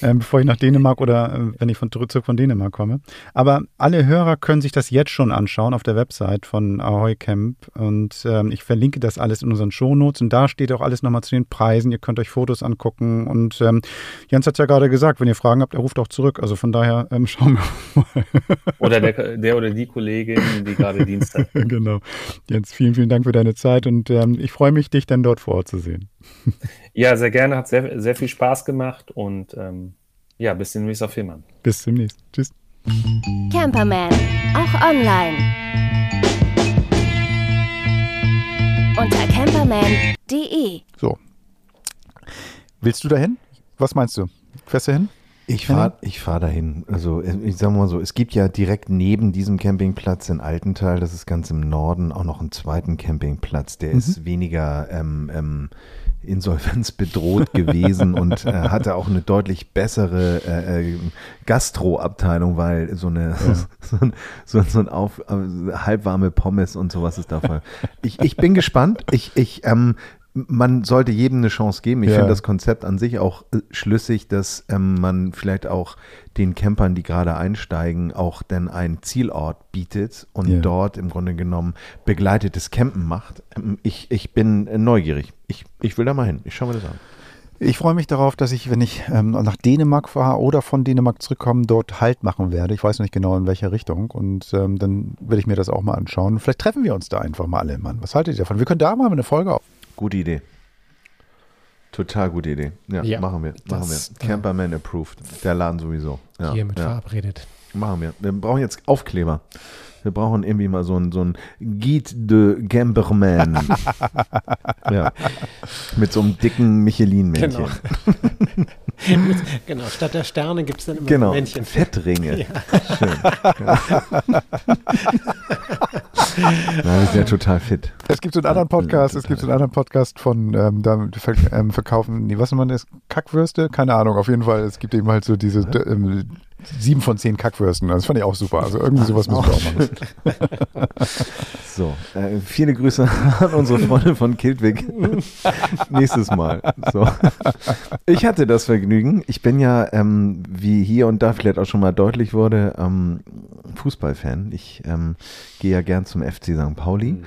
äh, bevor ich nach Dänemark oder äh, wenn ich von zurück von Dänemark komme. Aber alle Hörer können sich das jetzt schon anschauen auf der Website von Ahoy Camp und ähm, ich verlinke das alles in unseren Shownotes und da steht auch alles nochmal zu den Preisen. Ihr könnt euch Fotos angucken und ähm, Jens hat ja gerade gesagt, wenn ihr Fragen habt, er ruft auch zurück. Also von daher ähm, schauen wir mal. Oder der der oder die Kollegin, die gerade Dienst hat. genau. Jens, vielen, vielen Dank für deine Zeit und ähm, ich freue mich, dich dann dort vor Ort zu sehen. ja, sehr gerne. Hat sehr, sehr viel Spaß gemacht und ähm, ja, bis demnächst auf Fehmarn. Bis demnächst. Tschüss. Camperman, auch online. Unter camperman.de. So. Willst du dahin? Was meinst du? Fährst du hin? Ich fahre ich fahr dahin. Also ich sage mal so, es gibt ja direkt neben diesem Campingplatz in Altental, das ist ganz im Norden, auch noch einen zweiten Campingplatz. Der mhm. ist weniger ähm, ähm, insolvenzbedroht gewesen und äh, hatte auch eine deutlich bessere äh, äh, Gastroabteilung, weil so eine ja. so, so, so, ein auf, äh, halbwarme Pommes und sowas ist da voll. Ich, ich bin gespannt. Ich, ich ähm, man sollte jedem eine Chance geben. Ich ja. finde das Konzept an sich auch äh, schlüssig, dass ähm, man vielleicht auch den Campern, die gerade einsteigen, auch dann einen Zielort bietet und ja. dort im Grunde genommen begleitetes Campen macht. Ähm, ich, ich bin neugierig. Ich, ich will da mal hin. Ich schaue mir das an. Ich freue mich darauf, dass ich, wenn ich ähm, nach Dänemark fahre oder von Dänemark zurückkomme, dort Halt machen werde. Ich weiß noch nicht genau in welcher Richtung. Und ähm, dann werde ich mir das auch mal anschauen. Vielleicht treffen wir uns da einfach mal alle, Mann. Was haltet ihr davon? Wir können da mal eine Folge auf. Gute Idee. Total gute Idee. Ja, ja machen wir. Machen wir. Camperman approved. Der Laden sowieso. Ja, hiermit ja. verabredet. Machen wir. Wir brauchen jetzt Aufkleber. Wir brauchen irgendwie mal so ein, so ein Guide de Camperman. ja. Mit so einem dicken Michelin-Männchen. Genau. genau, statt der Sterne gibt es dann immer genau. Männchen. Fettringe. Ja. Schön. Wir sind ja total fit. Es gibt so einen anderen Podcast, es gibt so einen anderen Podcast von, ähm, da ähm, verkaufen, nee, was man ist, Kackwürste? Keine Ahnung, auf jeden Fall, es gibt eben halt so diese ähm, sieben von zehn Kackwürsten. Das fand ich auch super. Also irgendwie sowas müssen wir auch machen. So, äh, viele Grüße an unsere Freunde von Kildwick. Nächstes Mal. So. Ich hatte das Vergnügen. Ich bin ja, ähm, wie hier und da vielleicht auch schon mal deutlich wurde, ähm, Fußballfan. Ich ähm, gehe ja gern zum FC St. Pauli mhm.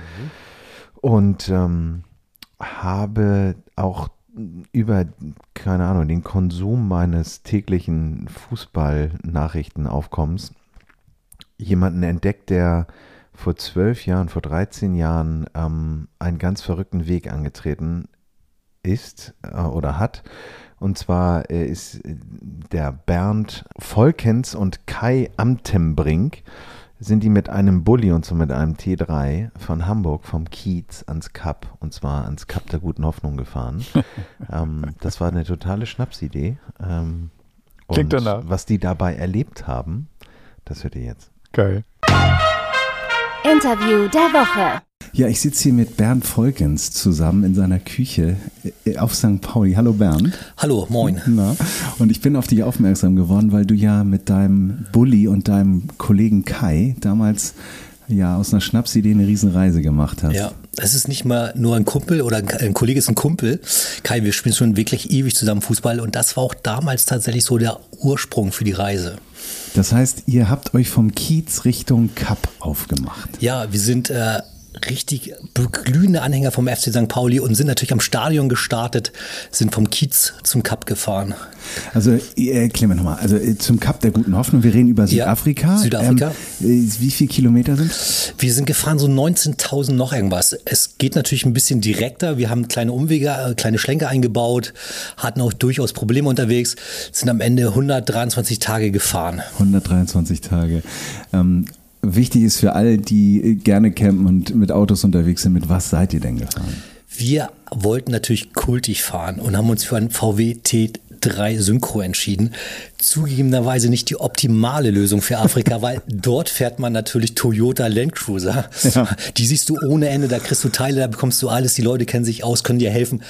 und ähm, habe auch über, keine Ahnung, den Konsum meines täglichen Fußballnachrichtenaufkommens jemanden entdeckt, der vor zwölf Jahren, vor 13 Jahren ähm, einen ganz verrückten Weg angetreten ist äh, oder hat. Und zwar äh, ist der Bernd Volkens und Kai Amtembrink sind die mit einem Bulli und so mit einem T3 von Hamburg vom Kiez ans Kap und zwar ans Kap der guten Hoffnung gefahren. ähm, das war eine totale Schnapsidee. Ähm, Klingt danach. Was die dabei erlebt haben, das hört ihr jetzt. Geil. Interview der Woche. Ja, ich sitze hier mit Bernd Volkens zusammen in seiner Küche äh, auf St. Pauli. Hallo Bernd. Hallo, moin. Na, und ich bin auf dich aufmerksam geworden, weil du ja mit deinem Bulli und deinem Kollegen Kai damals ja aus einer Schnapsidee eine Riesenreise gemacht hast. Ja, es ist nicht mal nur ein Kumpel oder ein, ein Kollege ist ein Kumpel. Kai, wir spielen schon wirklich ewig zusammen Fußball und das war auch damals tatsächlich so der Ursprung für die Reise. Das heißt, ihr habt euch vom Kiez Richtung Cup aufgemacht. Ja, wir sind äh, richtig glühende Anhänger vom FC St. Pauli und sind natürlich am Stadion gestartet, sind vom Kiez zum Cup gefahren. Also erklär mir nochmal, also äh, zum Cup der guten Hoffnung, wir reden über Südafrika. Ja, Südafrika. Ähm, wie viele Kilometer sind Wir sind gefahren so 19.000 noch irgendwas. Es geht natürlich ein bisschen direkter. Wir haben kleine Umwege, äh, kleine Schlänke eingebaut, hatten auch durchaus Probleme unterwegs, sind am Ende 123 Tage gefahren. 123 Tage. Ähm, wichtig ist für alle, die gerne campen und mit Autos unterwegs sind, mit was seid ihr denn gefahren? Wir wollten natürlich kultig fahren und haben uns für einen VW T3 Synchro entschieden. Zugegebenerweise nicht die optimale Lösung für Afrika, weil dort fährt man natürlich Toyota Land Cruiser. Ja. Die siehst du ohne Ende, da kriegst du Teile, da bekommst du alles, die Leute kennen sich aus, können dir helfen.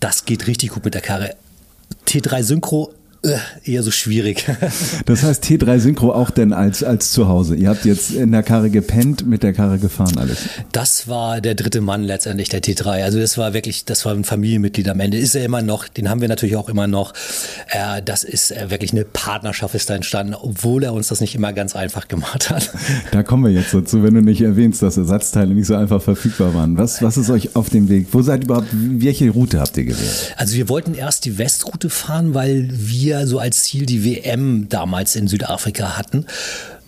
Das geht richtig gut mit der Karre. T3 Synchro äh, eher so schwierig. Das heißt T3 Synchro auch denn als, als zu Hause. Ihr habt jetzt in der Karre gepennt, mit der Karre gefahren alles. Das war der dritte Mann letztendlich, der T3. Also das war wirklich, das war ein Familienmitglied am Ende. Ist er immer noch, den haben wir natürlich auch immer noch. Äh, das ist äh, wirklich eine Partnerschaft ist da entstanden, obwohl er uns das nicht immer ganz einfach gemacht hat. Da kommen wir jetzt dazu, wenn du nicht erwähnst, dass Ersatzteile nicht so einfach verfügbar waren. Was, was ist euch auf dem Weg? Wo seid ihr überhaupt, welche Route habt ihr gewählt? Also wir wollten erst die Westroute fahren, weil wir so als Ziel die WM damals in Südafrika hatten.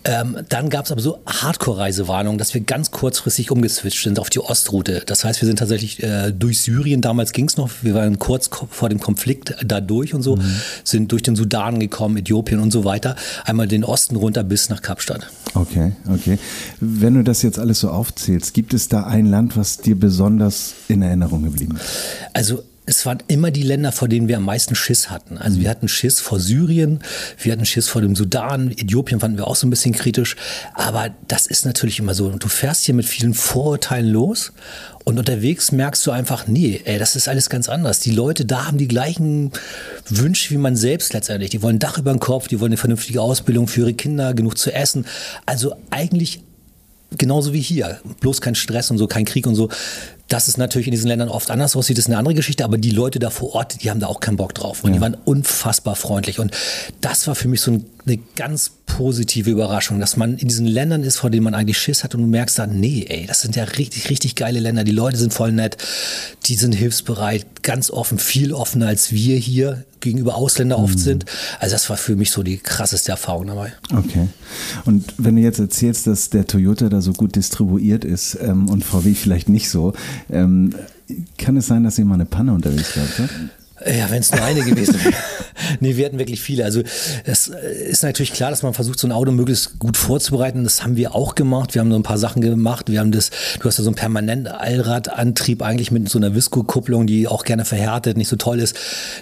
Ähm, dann gab es aber so Hardcore-Reisewarnungen, dass wir ganz kurzfristig umgeswitcht sind auf die Ostroute. Das heißt, wir sind tatsächlich äh, durch Syrien, damals ging es noch, wir waren kurz vor dem Konflikt da durch und so, mhm. sind durch den Sudan gekommen, Äthiopien und so weiter, einmal den Osten runter bis nach Kapstadt. Okay, okay. Wenn du das jetzt alles so aufzählst, gibt es da ein Land, was dir besonders in Erinnerung geblieben ist? Also es waren immer die Länder, vor denen wir am meisten Schiss hatten. Also wir hatten Schiss vor Syrien, wir hatten Schiss vor dem Sudan, Äthiopien fanden wir auch so ein bisschen kritisch. Aber das ist natürlich immer so. Und du fährst hier mit vielen Vorurteilen los und unterwegs merkst du einfach, nee, ey, das ist alles ganz anders. Die Leute da haben die gleichen Wünsche wie man selbst letztendlich. Die wollen ein Dach über dem Kopf, die wollen eine vernünftige Ausbildung für ihre Kinder, genug zu essen. Also eigentlich genauso wie hier. Bloß kein Stress und so, kein Krieg und so. Dass es natürlich in diesen Ländern oft anders aussieht, ist eine andere Geschichte, aber die Leute da vor Ort, die haben da auch keinen Bock drauf. Und ja. die waren unfassbar freundlich. Und das war für mich so eine ganz positive Überraschung, dass man in diesen Ländern ist, vor denen man eigentlich Schiss hat und du merkst dann, nee, ey, das sind ja richtig, richtig geile Länder. Die Leute sind voll nett, die sind hilfsbereit, ganz offen, viel offener als wir hier gegenüber Ausländern oft mhm. sind. Also das war für mich so die krasseste Erfahrung dabei. Okay. Und wenn du jetzt erzählst, dass der Toyota da so gut distribuiert ist ähm, und VW vielleicht nicht so, ähm, kann es sein, dass ihr mal eine Panne unterwegs habt? Ja, wenn es nur eine gewesen wäre. nee, wir hatten wirklich viele. Also es ist natürlich klar, dass man versucht, so ein Auto möglichst gut vorzubereiten. Das haben wir auch gemacht. Wir haben so ein paar Sachen gemacht. Wir haben das, du hast ja so einen permanenten Allradantrieb eigentlich mit so einer Visco-Kupplung, die auch gerne verhärtet, nicht so toll ist.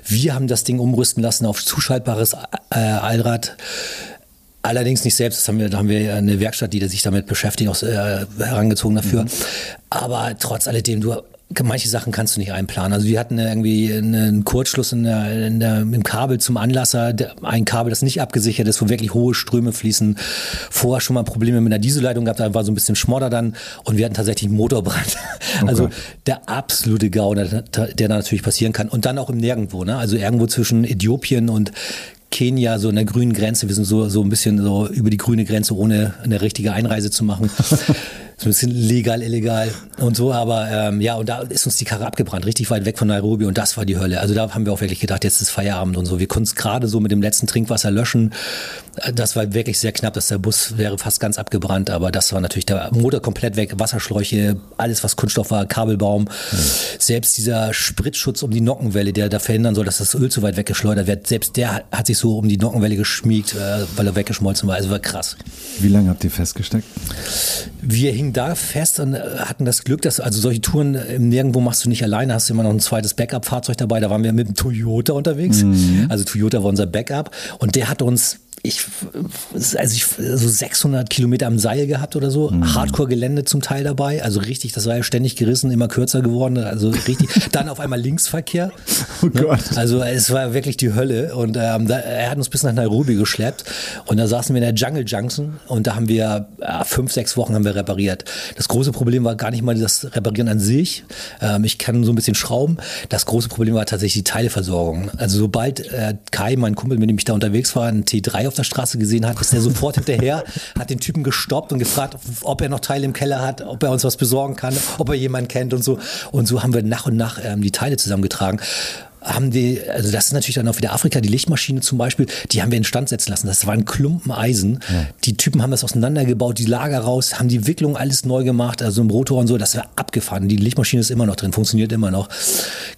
Wir haben das Ding umrüsten lassen auf zuschaltbares äh, Allrad. Allerdings nicht selbst, das haben wir, da haben wir eine Werkstatt, die sich damit beschäftigt, auch äh, herangezogen dafür. Mhm. Aber trotz alledem, du manche Sachen kannst du nicht einplanen. Also wir hatten irgendwie einen Kurzschluss in der, in der, im Kabel zum Anlasser, ein Kabel, das nicht abgesichert ist, wo wirklich hohe Ströme fließen. Vorher schon mal Probleme mit einer Dieselleitung gehabt, da war so ein bisschen Schmodder dann und wir hatten tatsächlich einen Motorbrand. Okay. Also der absolute GAU, der, der da natürlich passieren kann. Und dann auch im Nirgendwo, ne? Also irgendwo zwischen Äthiopien und Kenia, so in der grünen Grenze. Wir sind so, so ein bisschen so über die grüne Grenze, ohne eine richtige Einreise zu machen. so ein bisschen legal, illegal und so. Aber ähm, ja, und da ist uns die Karre abgebrannt, richtig weit weg von Nairobi und das war die Hölle. Also da haben wir auch wirklich gedacht, jetzt ist Feierabend und so. Wir konnten es gerade so mit dem letzten Trinkwasser löschen. Das war wirklich sehr knapp, dass der Bus wäre fast ganz abgebrannt, aber das war natürlich der Motor komplett weg, Wasserschläuche, alles was Kunststoff war, Kabelbaum. Mhm. Selbst dieser Spritzschutz um die Nockenwelle, der da verhindern soll, dass das Öl zu weit weggeschleudert wird, selbst der hat sich so um die Nockenwelle geschmiegt, äh, weil er weggeschmolzen war. Also war krass. Wie lange habt ihr festgesteckt? Wir hingen da fest und äh, hatten das Glück, dass also solche Touren äh, nirgendwo machst du nicht alleine, hast du immer noch ein zweites Backup-Fahrzeug dabei. Da waren wir mit dem Toyota unterwegs. Mhm. Also Toyota war unser Backup und der hat uns ich, also ich, so 600 Kilometer am Seil gehabt oder so. Mhm. Hardcore-Gelände zum Teil dabei. Also richtig, das war ja ständig gerissen, immer kürzer geworden. Also richtig. Dann auf einmal Linksverkehr. Oh Gott. Also es war wirklich die Hölle. Und ähm, da, er hat uns bis nach Nairobi geschleppt. Und da saßen wir in der Jungle Junction und da haben wir äh, fünf, sechs Wochen haben wir repariert. Das große Problem war gar nicht mal das Reparieren an sich. Ähm, ich kann so ein bisschen schrauben. Das große Problem war tatsächlich die Teileversorgung. Also sobald äh, Kai, mein Kumpel, mit dem ich da unterwegs war, ein T3 auf der Straße gesehen hat, ist er sofort hinterher, hat den Typen gestoppt und gefragt, ob er noch Teile im Keller hat, ob er uns was besorgen kann, ob er jemanden kennt und so. Und so haben wir nach und nach ähm, die Teile zusammengetragen haben die, also das ist natürlich dann auch wieder Afrika, die Lichtmaschine zum Beispiel, die haben wir instand setzen lassen. Das war ein Klumpen Eisen. Die Typen haben das auseinandergebaut, die Lager raus, haben die Wicklung alles neu gemacht, also im Rotor und so, das war abgefahren. Die Lichtmaschine ist immer noch drin, funktioniert immer noch.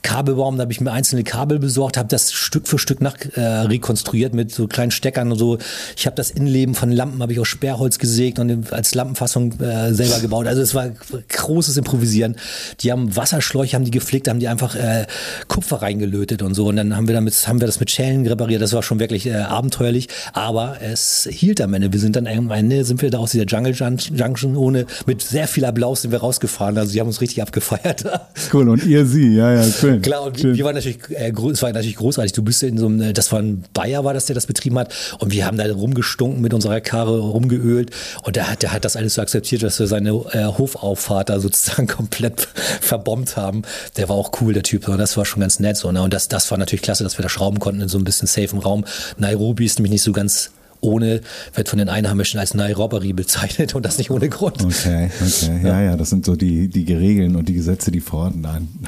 Kabelbaum, da habe ich mir einzelne Kabel besorgt, habe das Stück für Stück nach äh, rekonstruiert mit so kleinen Steckern und so. Ich habe das Innenleben von Lampen habe ich aus Sperrholz gesägt und als Lampenfassung äh, selber gebaut. Also es war großes Improvisieren. Die haben Wasserschläuche, haben die geflickt, haben die einfach äh, Kupfer reingelötet und so. Und dann haben wir damit, haben wir das mit Schellen repariert. Das war schon wirklich äh, abenteuerlich. Aber es hielt am Ende. Wir sind dann am Ende sind wir da aus dieser Jungle Junction ohne mit sehr viel Applaus sind wir rausgefahren. Also die haben uns richtig abgefeiert. Cool. Und ihr sie, ja, ja, schön. Klar, und wir, Schön. wir waren natürlich, äh, es war natürlich großartig. Du bist in so einem, äh, das war ein Bayer, war das, der das betrieben hat. Und wir haben da rumgestunken mit unserer Karre, rumgeölt. Und der hat, der hat das alles so akzeptiert, dass wir seine äh, Hofauffahrt da sozusagen komplett verbombt haben. Der war auch cool, der Typ. Und das war schon ganz nett so. Ne? Und das, das war natürlich klasse, dass wir da schrauben konnten in so ein bisschen safen Raum. Nairobi ist nämlich nicht so ganz ohne, wird von den Einheimischen als Nairobi bezeichnet und das nicht ohne Grund. Okay, okay. Ja, ja, das sind so die, die Regeln und die Gesetze, die vor Ort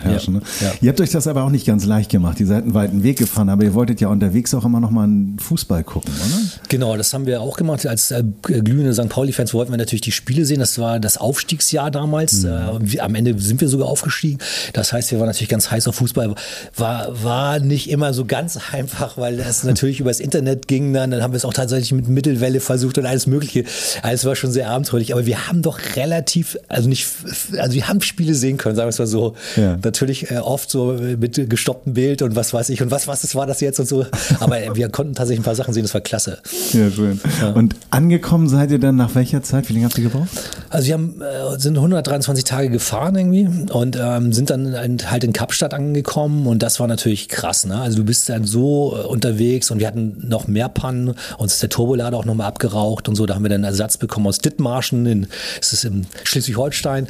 herrschen. Ja, ne? ja. Ihr habt euch das aber auch nicht ganz leicht gemacht. Ihr seid einen weiten Weg gefahren, aber ihr wolltet ja unterwegs auch immer noch mal einen Fußball gucken, oder? Genau, das haben wir auch gemacht. Als äh, glühende St. Pauli-Fans wollten wir natürlich die Spiele sehen. Das war das Aufstiegsjahr damals. Äh, wir, am Ende sind wir sogar aufgestiegen. Das heißt, wir waren natürlich ganz heiß auf Fußball. War, war nicht immer so ganz einfach, weil es natürlich übers Internet ging. Dann, dann haben wir es auch tatsächlich mit Mittelwelle versucht und alles Mögliche. Alles war schon sehr abenteuerlich. Aber wir haben doch relativ, also nicht, also wir haben Spiele sehen können, sagen wir es mal so. Ja. Natürlich äh, oft so mit gestopptem Bild und was weiß ich und was, was das war das jetzt und so. Aber wir konnten tatsächlich ein paar Sachen sehen. Das war klasse. Ja, schön. Und angekommen seid ihr dann nach welcher Zeit? Wie lange habt ihr gebraucht? Also wir haben, äh, sind 123 Tage gefahren irgendwie und ähm, sind dann halt in Kapstadt angekommen und das war natürlich krass. Ne? Also du bist dann so äh, unterwegs und wir hatten noch mehr Pannen. Uns ist der Turbolader auch nochmal abgeraucht und so. Da haben wir dann Ersatz bekommen aus Dithmarschen, in, das ist in Schleswig-Holstein.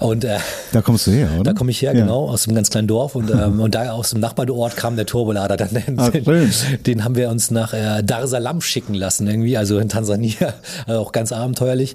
Und äh, Da kommst du her, oder? da komme ich her, Ja. genau, aus einem ganz kleinen Dorf. Und, ähm, und da aus dem Nachbarort kam der Turbolader dann. Ach, schön. Den haben wir uns nach äh, Dar es Salaam schicken lassen, irgendwie, also in Tansania. Also auch ganz abenteuerlich.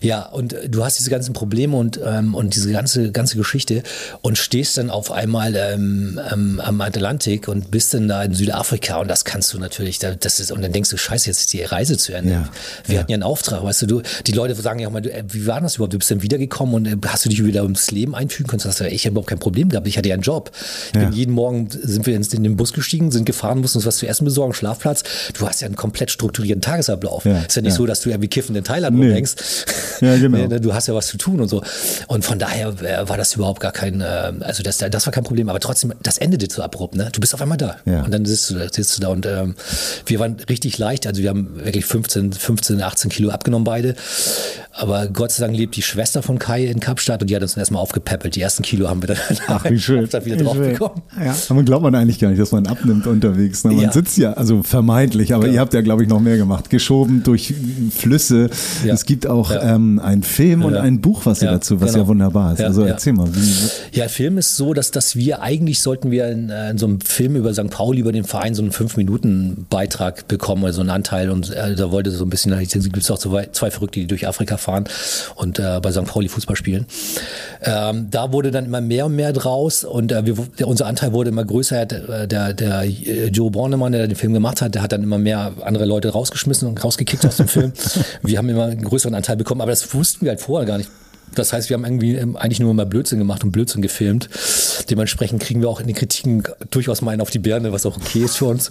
Ja, und äh, du hast diese ganzen Probleme und, ähm, und diese ganze, ganze Geschichte und stehst dann auf einmal ähm, ähm, am Atlantik und bist dann da in Südafrika und das kannst du natürlich, da- das ist, und dann denkst du, scheiße, jetzt ist die Reise zu Ende. Ja, Wir ja. hatten ja einen Auftrag, weißt du, du, die Leute sagen ja auch mal, du, äh, wie war das überhaupt? Du bist dann wiedergekommen und äh, hast du dich wieder ums Leben einfügen können? Sagst du, ich habe überhaupt kein Problem gehabt, ich hatte ja einen Job. Ich Ja. bin jeden Morgen sind wir in den Bus gestiegen, sind gefahren, mussten uns was zu essen besorgen, Schlafplatz. Du hast ja einen komplett strukturierten Tagesablauf. Ja, ist ja nicht ja. so, dass du irgendwie kiffend in Thailand Nee. rumhängst. Ja, genau. Nee, Du hast ja was zu tun und so. Und von daher äh, war das überhaupt gar kein, äh, also das, das war kein Problem. Aber trotzdem, das endete so abrupt. Ne? Du bist auf einmal da. Ja. Und dann sitzt du, da- sitzt du da und ähm, wir waren richtig leicht. Also wir haben wirklich 15, 15, 18 Kilo abgenommen beide. Aber Gott sei Dank lebt die Schwester von Kai in Kapstadt und die hat uns erstmal aufgepäppelt. Die ersten Kilo haben wir dann Ach, wie schön. Wieder Wie drauf schön. bekommen. Ja. Aber glaubt man eigentlich gar nicht, dass man abnimmt unterwegs. Ne? Man Ja. sitzt ja, also vermeintlich, aber Ja. ihr habt ja, glaube ich, noch mehr gemacht. Geschoben durch Flüsse. Ja. Es gibt auch ähm, einen Film und ein Buch, was ihr dazu, was genau. ja wunderbar ist. Also erzähl mal, wie, Ja, Film ist so, dass, dass wir eigentlich sollten wir in, äh, in so einem Film über St. Pauli, über den Verein, so einen 5-Minuten-Beitrag bekommen, also einen Anteil. Und äh, da wollte so ein bisschen, da gibt es auch zwei, zwei Verrückte, die durch Afrika fahren und äh, bei St. Pauli Fußball spielen. Ähm, da wurde dann immer mehr und mehr draus und äh, wir, der, unser Anteil wurde immer größer. Der, der, der äh, Joe Bornemann, der den Film gemacht hat, der hat dann immer mehr andere Leute rausgeschmissen und rausgekickt aus dem Film. Wir haben immer einen größeren Anteil bekommen, aber das wussten wir halt vorher gar nicht Das heißt, wir haben irgendwie ähm, eigentlich nur mal Blödsinn gemacht und Blödsinn gefilmt. Dementsprechend kriegen wir auch in den Kritiken durchaus mal einen auf die Birne, was auch okay ist für uns.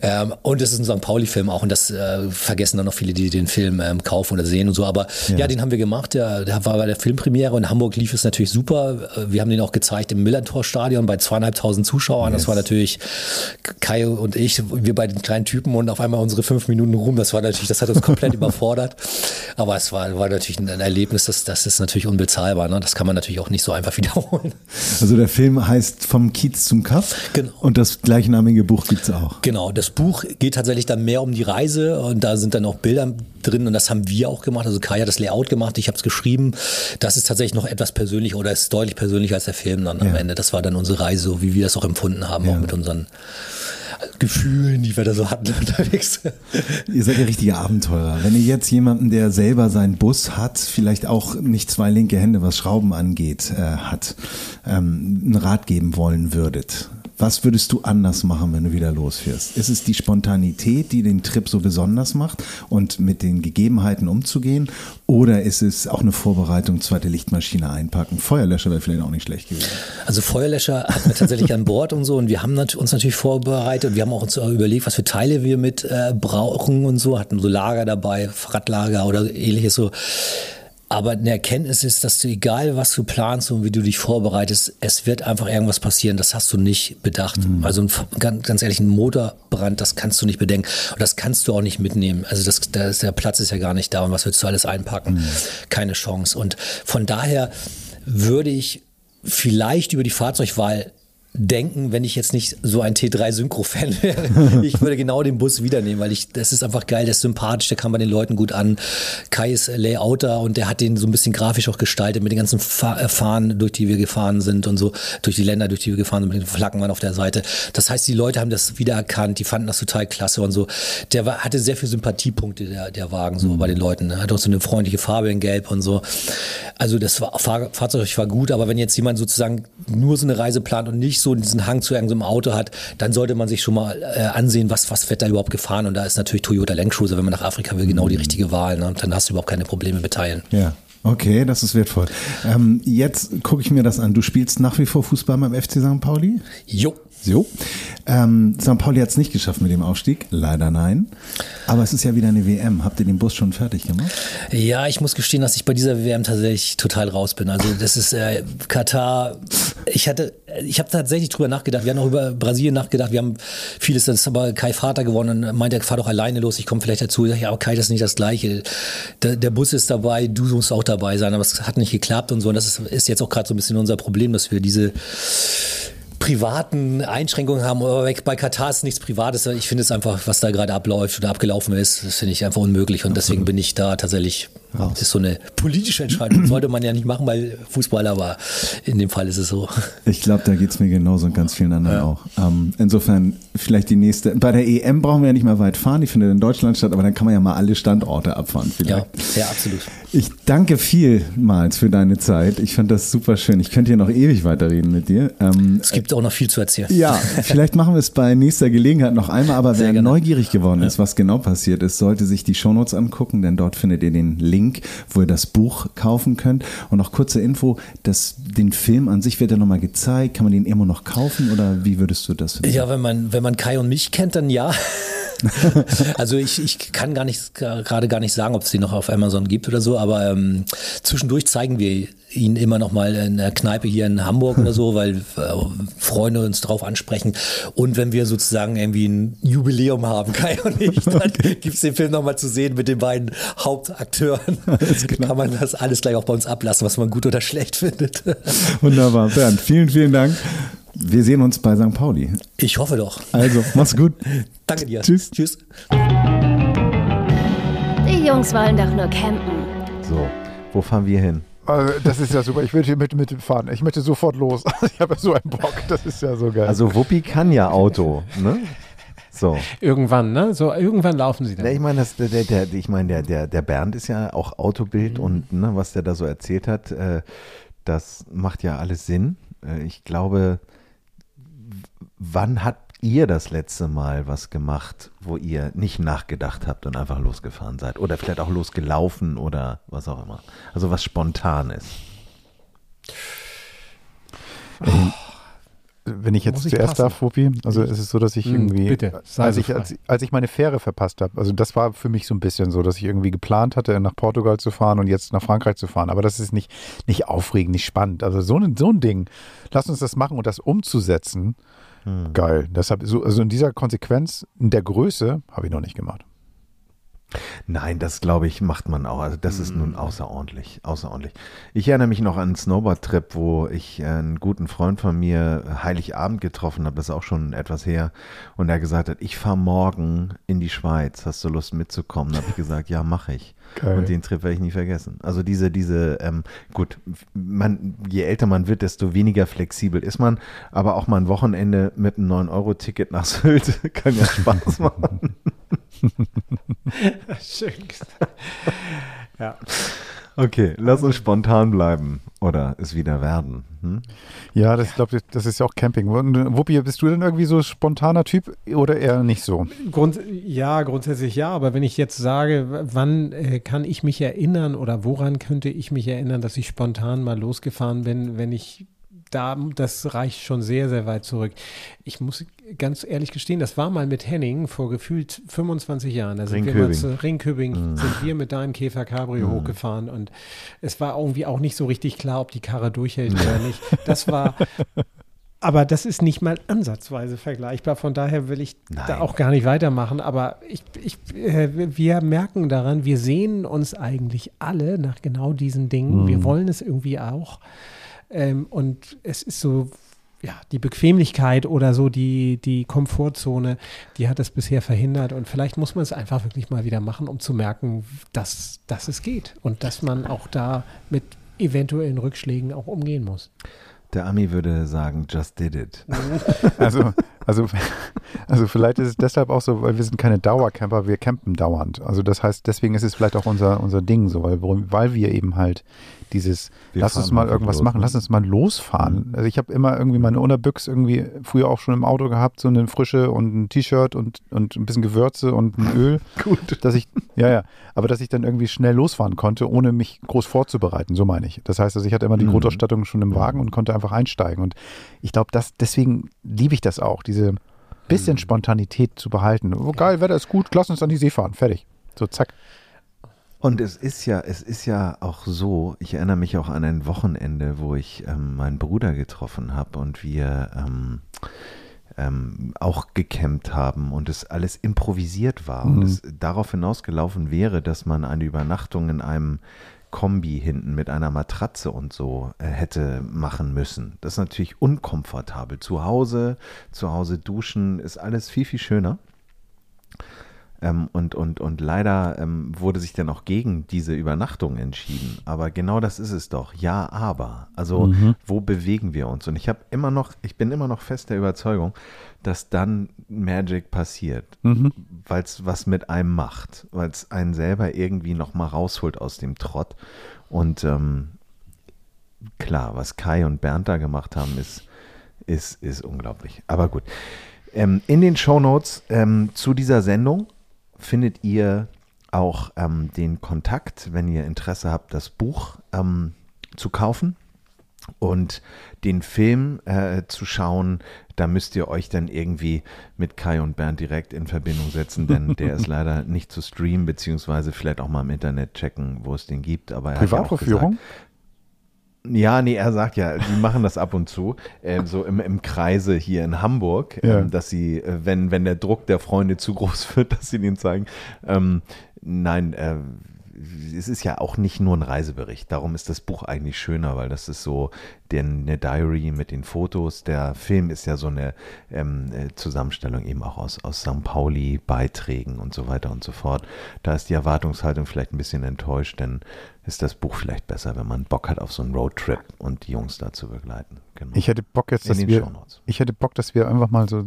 Ähm, und es ist ein St. Pauli-Film auch und das äh, vergessen dann noch viele, die den Film ähm, kaufen oder sehen und so. Aber ja, ja den haben wir gemacht. Der, der, war bei der Filmpremiere in Hamburg lief es natürlich super. Wir haben den auch gezeigt im Millantor-Stadion bei zweieinhalbtausend Zuschauern. Yes. Das war natürlich Kai und ich, wir bei den kleinen Typen und auf einmal unsere fünf Minuten rum. Das war natürlich, das hat uns komplett überfordert. Aber es war, war natürlich ein Erlebnis, das, das ist natürlich unbezahlbar. Ne? Das kann man natürlich auch nicht so einfach wiederholen. Also der Film heißt Vom Kiez zum Kaff. Genau. Und das gleichnamige Buch gibt es auch. Genau, das Buch geht tatsächlich dann mehr um die Reise und da sind dann auch Bilder drin und das haben wir auch gemacht. Also Kai hat das Layout gemacht, ich habe es geschrieben. Das ist tatsächlich noch etwas persönlicher oder ist deutlich persönlicher als der Film dann ja. am Ende. Das war dann unsere Reise, so wie wir das auch empfunden haben, ja. auch mit unseren Gefühlen, die wir da so hatten unterwegs. Ihr seid ja richtige Abenteurer. Wenn ihr jetzt jemanden, der selber seinen Bus hat, vielleicht auch nicht zwei linke Hände, was Schrauben angeht, äh, hat, ähm, einen Rat geben wollen würdet, was würdest du anders machen, wenn du wieder losfährst? Ist es die Spontanität, die den Trip so besonders macht und mit den Gegebenheiten umzugehen? Oder ist es auch eine Vorbereitung, zweite Lichtmaschine einpacken? Feuerlöscher wäre vielleicht auch nicht schlecht gewesen. Also Feuerlöscher hatten wir tatsächlich an Bord und so und wir haben uns natürlich vorbereitet. Wir haben auch uns überlegt, was für Teile wir mit äh, brauchen und so, hatten so Lager dabei, Fahrradlager oder ähnliches so. Aber eine Erkenntnis ist, dass du, egal was du planst und wie du dich vorbereitest, es wird einfach irgendwas passieren. Das hast du nicht bedacht. Mhm. Also ein, ganz, ganz ehrlich, ein Motorbrand, das kannst du nicht bedenken. Und das kannst du auch nicht mitnehmen. Also das, das, der Platz ist ja gar nicht da. Und was willst du alles einpacken? Mhm. Keine Chance. Und von daher würde ich vielleicht über die Fahrzeugwahl denken, wenn ich jetzt nicht so ein T3 Synchro-Fan wäre. Ich würde genau den Bus wieder nehmen, weil ich, das ist einfach geil, der ist sympathisch, der kann bei den Leuten gut an. Kai ist Layouter und der hat den so ein bisschen grafisch auch gestaltet mit den ganzen äh, Fahnen, durch die wir gefahren sind und so, durch die Länder, durch die wir gefahren sind, mit den Flaggen auf der Seite. Das heißt, die Leute haben das wiedererkannt, die fanden das total klasse und so. Der war, hatte sehr viele Sympathiepunkte, der, der Wagen, so mhm. bei den Leuten. Er hat auch so eine freundliche Farbe in Gelb und so. Also das war, Fahr Fahrzeug war gut, aber wenn jetzt jemand sozusagen nur so eine Reise plant und nicht so diesen Hang zu irgendeinem Auto hat, dann sollte man sich schon mal äh, ansehen, was, was wird da überhaupt gefahren. Und da ist natürlich Toyota Land Cruiser, wenn man nach Afrika will, genau die richtige Wahl. Ne? Dann hast du überhaupt keine Probleme mit Teilen. Ja. Okay, das ist wertvoll. Ähm, jetzt gucke ich mir das an. Du spielst nach wie vor Fußball beim FC St. Pauli? Jo. So. Ähm, St. Pauli hat es nicht geschafft mit dem Aufstieg. Leider nein. Aber es ist ja wieder eine WM. Habt ihr den Bus schon fertig gemacht? Ja, ich muss gestehen, dass ich bei dieser WM tatsächlich total raus bin. Also das ist äh, Katar. Ich hatte, ich habe tatsächlich drüber nachgedacht. Wir haben auch über Brasilien nachgedacht. Wir haben vieles, das ist aber Kai Vater gewonnen. Und meinte, er fahr doch alleine los. Ich komme vielleicht dazu. Ich sag, ja, aber Kai, das ist nicht das Gleiche. Der, der, Bus ist dabei, du musst auch dabei sein. Aber es hat nicht geklappt und so. Und das ist, ist jetzt auch gerade so ein bisschen unser Problem, dass wir diese privaten Einschränkungen haben. Aber bei Katar ist nichts Privates. Ich finde es einfach, was da gerade abläuft oder abgelaufen ist, das finde ich einfach unmöglich. Und deswegen bin ich da tatsächlich Raus. Das ist so eine politische Entscheidung. Sollte man ja nicht machen bei Fußball, aber in dem Fall ist es so. Ich glaube, da geht es mir genauso und ganz vielen anderen ja. auch. Ähm, insofern vielleicht die nächste. Bei der EM brauchen wir ja nicht mehr weit fahren, die findet in Deutschland statt, aber dann kann man ja mal alle Standorte abfahren. Vielleicht. Ja, ja, absolut. Ich danke vielmals für deine Zeit. Ich fand das super schön. Ich könnte hier noch ewig weiterreden mit dir. Ähm, es gibt auch noch viel zu erzählen. Ja, vielleicht machen wir es bei nächster Gelegenheit noch einmal, aber Sehr wer gerne. neugierig geworden ist, was genau passiert ist, sollte sich die Shownotes angucken, denn dort findet ihr den Link Link, wo ihr das Buch kaufen könnt. Und noch kurze Info, dass den Film an sich wird ja nochmal gezeigt. Kann man den immer noch kaufen oder wie würdest du das finden? Ja, wenn man, wenn man Kai und mich kennt, dann ja. also ich, ich kann gar nicht gerade gar nicht sagen, ob es die noch auf Amazon gibt oder so, aber ähm, zwischendurch zeigen wir ihn immer noch mal in der Kneipe hier in Hamburg oder so, weil äh, Freunde uns drauf ansprechen. Und wenn wir sozusagen irgendwie ein Jubiläum haben, Kai und ich, dann okay. gibt es den Film noch mal zu sehen mit den beiden Hauptakteuren. Kann man das alles gleich auch bei uns ablassen, was man gut oder schlecht findet. Wunderbar. Bernd, vielen, vielen Dank. Wir sehen uns bei St. Pauli. Ich hoffe doch. Also, mach's gut. Danke dir. Tschüss. Tschüss. Die Jungs wollen doch nur campen. So, wo fahren wir hin? Also, das ist ja super. Ich will hier mit, mit fahren. Ich möchte sofort los. Ich habe so einen Bock. Das ist ja so geil. Also Wuppi kann ja Auto, ne? So. Irgendwann, ne? So, irgendwann laufen sie dann. Ja, ich meine, der, der, der, ich meine, der, der, der Bernd ist ja auch Autobild mhm. und ne, was der da so erzählt hat, äh, das macht ja alles Sinn. Äh, ich glaube, wann hat ihr das letzte Mal was gemacht, wo ihr nicht nachgedacht habt und einfach losgefahren seid? Oder vielleicht auch losgelaufen oder was auch immer. Also was Spontanes. Ähm, wenn ich jetzt zuerst passen? darf, Wuppi, also es ist so, dass ich Hm, irgendwie, bitte, als, ich, als, als ich meine Fähre verpasst habe, also das war für mich so ein bisschen so, dass ich irgendwie geplant hatte, nach Portugal zu fahren und jetzt nach Frankreich zu fahren. Aber das ist nicht, nicht aufregend, nicht spannend. Also so ein, so ein Ding, lass uns das machen und das umzusetzen, Hm. geil. Deshalb, so, also in dieser Konsequenz, in der Größe, habe ich noch nicht gemacht. Nein, das glaube ich, macht man auch. Also das ist nun außerordentlich, außerordentlich. Ich erinnere mich noch an einen Snowboard-Trip, wo ich äh, einen guten Freund von mir Heiligabend getroffen habe, das ist auch schon etwas her, und er gesagt hat, ich fahre morgen in die Schweiz, hast du Lust mitzukommen? Da habe ich gesagt, ja, mache ich. Geil. Und den Trip werde ich nie vergessen. Also diese, diese, ähm, gut, man, je älter man wird, desto weniger flexibel ist man, aber auch mal ein Wochenende mit einem 9-Euro-Ticket nach Sylt kann ja Spaß machen. Schön gesagt. ja. Okay, lass uns spontan bleiben oder es wieder werden. Hm? Ja, das glaube ich, das ist ja auch Camping. Wuppi, bist du denn irgendwie so spontaner Typ oder eher nicht so? Grund, ja, grundsätzlich ja, aber wenn ich jetzt sage, wann äh, kann ich mich erinnern oder woran könnte ich mich erinnern, dass ich spontan mal losgefahren bin, wenn ich da, das reicht schon sehr, sehr weit zurück. Ich muss ganz ehrlich gestehen, das war mal mit Henning vor gefühlt 25 Jahren. Da sind wir mal zu Ringköbing, sind wir mit deinem Käfer Cabrio hochgefahren und es war irgendwie auch nicht so richtig klar, ob die Karre durchhält oder nicht. Das war, aber das ist nicht mal ansatzweise vergleichbar. Von daher will ich da Nein. auch gar nicht weitermachen. Aber ich, ich, äh, wir merken daran, wir sehnen uns eigentlich alle nach genau diesen Dingen. Wir wollen es irgendwie auch. Ähm, und es ist so, ja, die Bequemlichkeit oder so die, die Komfortzone, die hat es bisher verhindert. Und vielleicht muss man es einfach wirklich mal wieder machen, um zu merken, dass, dass es geht und dass man auch da mit eventuellen Rückschlägen auch umgehen muss. Der Ami würde sagen, just did it. Also, also, also vielleicht ist es deshalb auch so, weil wir sind keine Dauercamper, wir campen dauernd. Also das heißt, deswegen ist es vielleicht auch unser, unser Ding so, weil, weil wir eben halt dieses, Wir lass uns mal irgendwas los, machen, ne? lass uns mal losfahren. Also ich habe immer irgendwie meine Unterbüchs irgendwie früher auch schon im Auto gehabt, so eine frische und ein T-Shirt und, und ein bisschen Gewürze und ein Öl. Gut. Dass ich, ja, ja, aber dass ich dann irgendwie schnell losfahren konnte, ohne mich groß vorzubereiten, so meine ich. Das heißt, also ich hatte immer die Mhm. Grundausstattung schon im Wagen und konnte einfach einsteigen. Und ich glaube, das, deswegen liebe ich das auch, diese bisschen Spontanität zu behalten. Oh, geil, Wetter ist gut, lass uns an die See fahren, fertig. So, zack. Und es ist ja, es ist ja auch so, ich erinnere mich auch an ein Wochenende, wo ich ähm, meinen Bruder getroffen habe und wir ähm, ähm, auch gecampt haben und es alles improvisiert war und Mhm. es darauf hinausgelaufen wäre, dass man eine Übernachtung in einem Kombi hinten mit einer Matratze und so äh, hätte machen müssen. Das ist natürlich unkomfortabel. Zu Hause, zu Hause duschen ist alles viel, viel schöner. Ähm, und, und, und leider ähm, wurde sich dann auch gegen diese Übernachtung entschieden. Aber genau das ist es doch. Ja, aber. Also, wo bewegen wir uns? Und ich habe immer noch, ich bin immer noch fest der Überzeugung, dass dann Magic passiert, weil es was mit einem macht, weil es einen selber irgendwie nochmal rausholt aus dem Trott. Und ähm, klar, was Kai und Bernd da gemacht haben, ist, ist, ist unglaublich. Aber gut. Ähm, in den Shownotes ähm, zu dieser Sendung findet ihr auch ähm, den Kontakt, wenn ihr Interesse habt, das Buch ähm, zu kaufen und den Film äh, zu schauen. Da müsst ihr euch dann irgendwie mit Kai und Bernd direkt in Verbindung setzen, denn der ist leider nicht zu streamen, beziehungsweise vielleicht auch mal im Internet checken, wo es den gibt. Aber er ja Privatverführung? Ja, nee, er sagt ja, die machen das ab und zu, äh, so im, im Kreise hier in Hamburg, Ja. ähm, dass sie, äh, wenn, wenn der Druck der Freunde zu groß wird, dass sie den zeigen. Ähm, nein, äh, es ist ja auch nicht nur ein Reisebericht. Darum ist das Buch eigentlich schöner, weil das ist so den, eine Diary mit den Fotos. Der Film ist ja so eine ähm, äh, Zusammenstellung eben auch aus, aus St. Pauli, Beiträgen und so weiter und so fort. Da ist die Erwartungshaltung vielleicht ein bisschen enttäuscht, denn ist das Buch vielleicht besser, wenn man Bock hat auf so einen Roadtrip und die Jungs da zu begleiten. Genau. Ich hätte Bock jetzt, dass wir, ich hätte Bock, dass wir einfach mal so,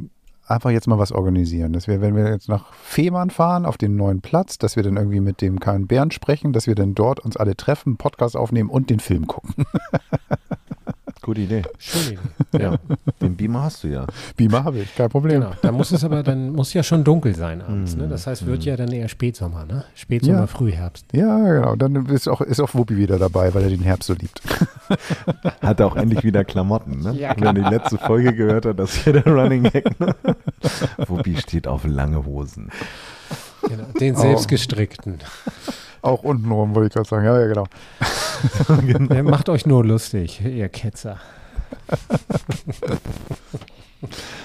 einfach jetzt mal was organisieren. Dass wir, wenn wir jetzt nach Fehmarn fahren, auf den neuen Platz, dass wir dann irgendwie mit dem Kai und Bernd sprechen, dass wir dann dort uns alle treffen, Podcast aufnehmen und den Film gucken. Gute Idee. Schöne Idee. Ja. Den Beamer hast du ja. Beamer habe ich, kein Problem. Genau. Da muss es aber dann muss ja schon dunkel sein abends. Ne? Das heißt, wird ja dann eher Spätsommer, ne? Spätsommer, Ja. Frühherbst. Ja, genau. Dann ist auch, ist auch Wuppi wieder dabei, weil er den Herbst so liebt. Hat auch endlich wieder Klamotten, ne? Ja, Wenn er die letzte Folge gehört hat, das ist hier der Running Gag. Ne? Wuppi steht auf lange Hosen. Genau. Den selbstgestrickten. Auch untenrum, wollte ich gerade sagen. Ja, ja, genau. Der macht euch nur lustig, ihr Ketzer.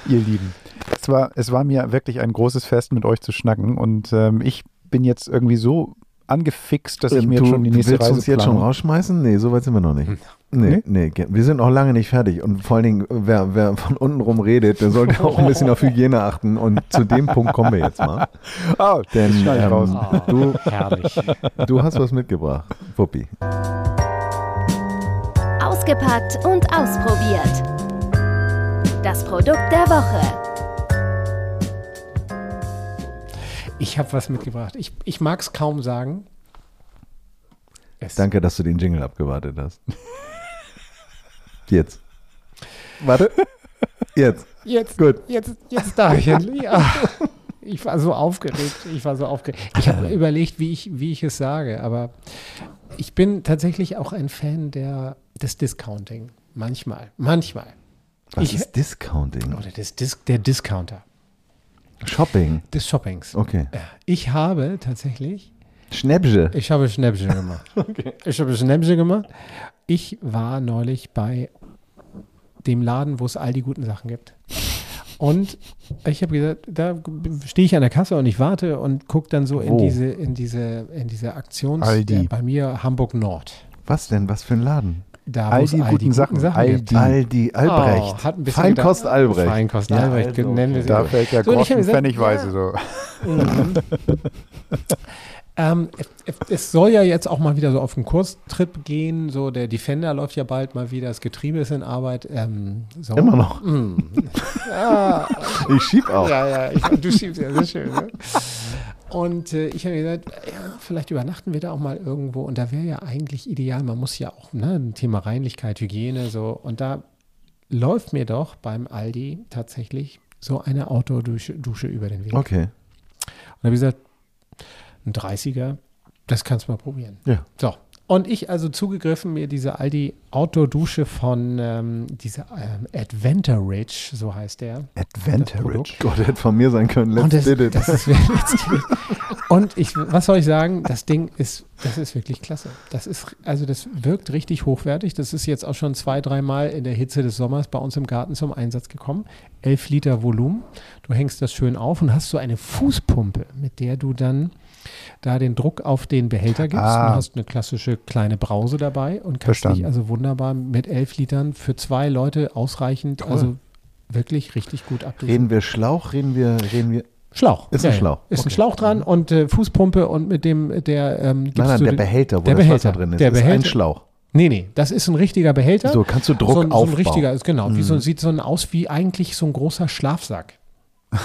Ihr Lieben. Es war, es war mir wirklich ein großes Fest, mit euch zu schnacken. Und ähm, ich bin jetzt irgendwie so angefixt, dass ich mir Ähm, du schon die nächste willst Reise uns jetzt schon rausschmeißen? Nee, so weit sind wir noch nicht. Nee, nee, ge- wir sind noch lange nicht fertig. Und vor allen Dingen, wer, wer von unten rum redet, der sollte auch ein bisschen auf Hygiene achten. Und zu dem Punkt kommen wir jetzt mal. Ah, Denn ähm, raus. du, Herrlich. du hast was mitgebracht, Wuppi. Ausgepackt und ausprobiert. Das Produkt der Woche. Ich habe was mitgebracht. Ich, ich mag es kaum sagen. Es, Danke, dass du den Jingle abgewartet hast. Jetzt. Warte. Jetzt. Jetzt, Gut. jetzt, jetzt darf ich endlich. Ja. Ich war so aufgeregt. Ich war so aufgeregt. Ich habe überlegt, wie ich, wie ich es sage, aber ich bin tatsächlich auch ein Fan der, des Discounting. Manchmal. Manchmal. Was Ich- ist Discounting? Oder des Dis der Discounter. Shopping. Des Shoppings. Okay. Ich habe tatsächlich Schnäppche. Ich habe Schnäppchen gemacht. Ich habe Schnäppchen gemacht. Ich war neulich bei dem Laden, wo es all die guten Sachen gibt. Und ich habe gesagt, da stehe ich an der Kasse und ich warte und gucke dann so in Wo? diese, in diese, in diese Aktions, Aldi. der, bei mir Hamburg Nord. Was denn? Was für ein Laden? Da, All die guten Sachen. All gibt. die. Aldi Albrecht. Oh, hat ein bisschen Feinkost gedacht- Albrecht. Feinkost Ja, Albrecht, also, nennen wir sie. Da fällt der So, und ich hab Groschen gesagt, pfennigweise ja. so. Ähm, es- soll ja jetzt auch mal wieder so auf den Kurstrip gehen. So der Defender läuft ja bald mal wieder, das Getriebe ist in Arbeit. Ähm, so. Immer noch. Mm. Ah, Ich schieb auch. ja, ja, ich, du schiebst ja sehr schön. Ne? Und äh, ich habe gesagt, ja, vielleicht übernachten wir da auch mal irgendwo. Und da wäre ja eigentlich ideal, man muss ja auch, ne, ein Thema Reinlichkeit, Hygiene, so. Und da läuft mir doch beim Aldi tatsächlich so eine Outdoor-Dusche Dusche über den Weg. Okay. Und da habe ich gesagt, ein 30er, das kannst du mal probieren. Ja. So. Und ich also zugegriffen, mir diese Aldi Outdoor-Dusche von ähm, dieser ähm, Adventure Ridge, so heißt der. Ridge. Gott, hätte von mir sein können. Let's und das, did it. das ist let's did it. Und ich, was soll ich sagen? Das Ding ist, das ist wirklich klasse. Das ist, also das wirkt richtig hochwertig. Das ist jetzt auch schon zwei, dreimal in der Hitze des Sommers bei uns im Garten zum Einsatz gekommen. Elf Liter Volumen. Du hängst das schön auf und hast so eine Fußpumpe, mit der du dann da den Druck auf den Behälter gibst. Ah. Du hast eine klassische kleine Brause dabei und kannst Verstanden. dich also wunderbar mit elf Litern für zwei Leute ausreichend, also wirklich richtig gut abduschen. Reden wir Schlauch, reden wir, reden wir. Schlauch. Ist ein Schlauch. Ist ein Okay. Schlauch dran und äh, Fußpumpe und mit dem, der, ähm, Nein, nein, du der Behälter, wo der das Behälter, Wasser drin ist, der ist ein Behälter. Schlauch. Nee, nee, das ist ein richtiger Behälter. So, kannst du Druck so, ein- so ein aufbauen. richtiger, ist genau, wie so, sieht so ein aus wie eigentlich so ein großer Schlafsack.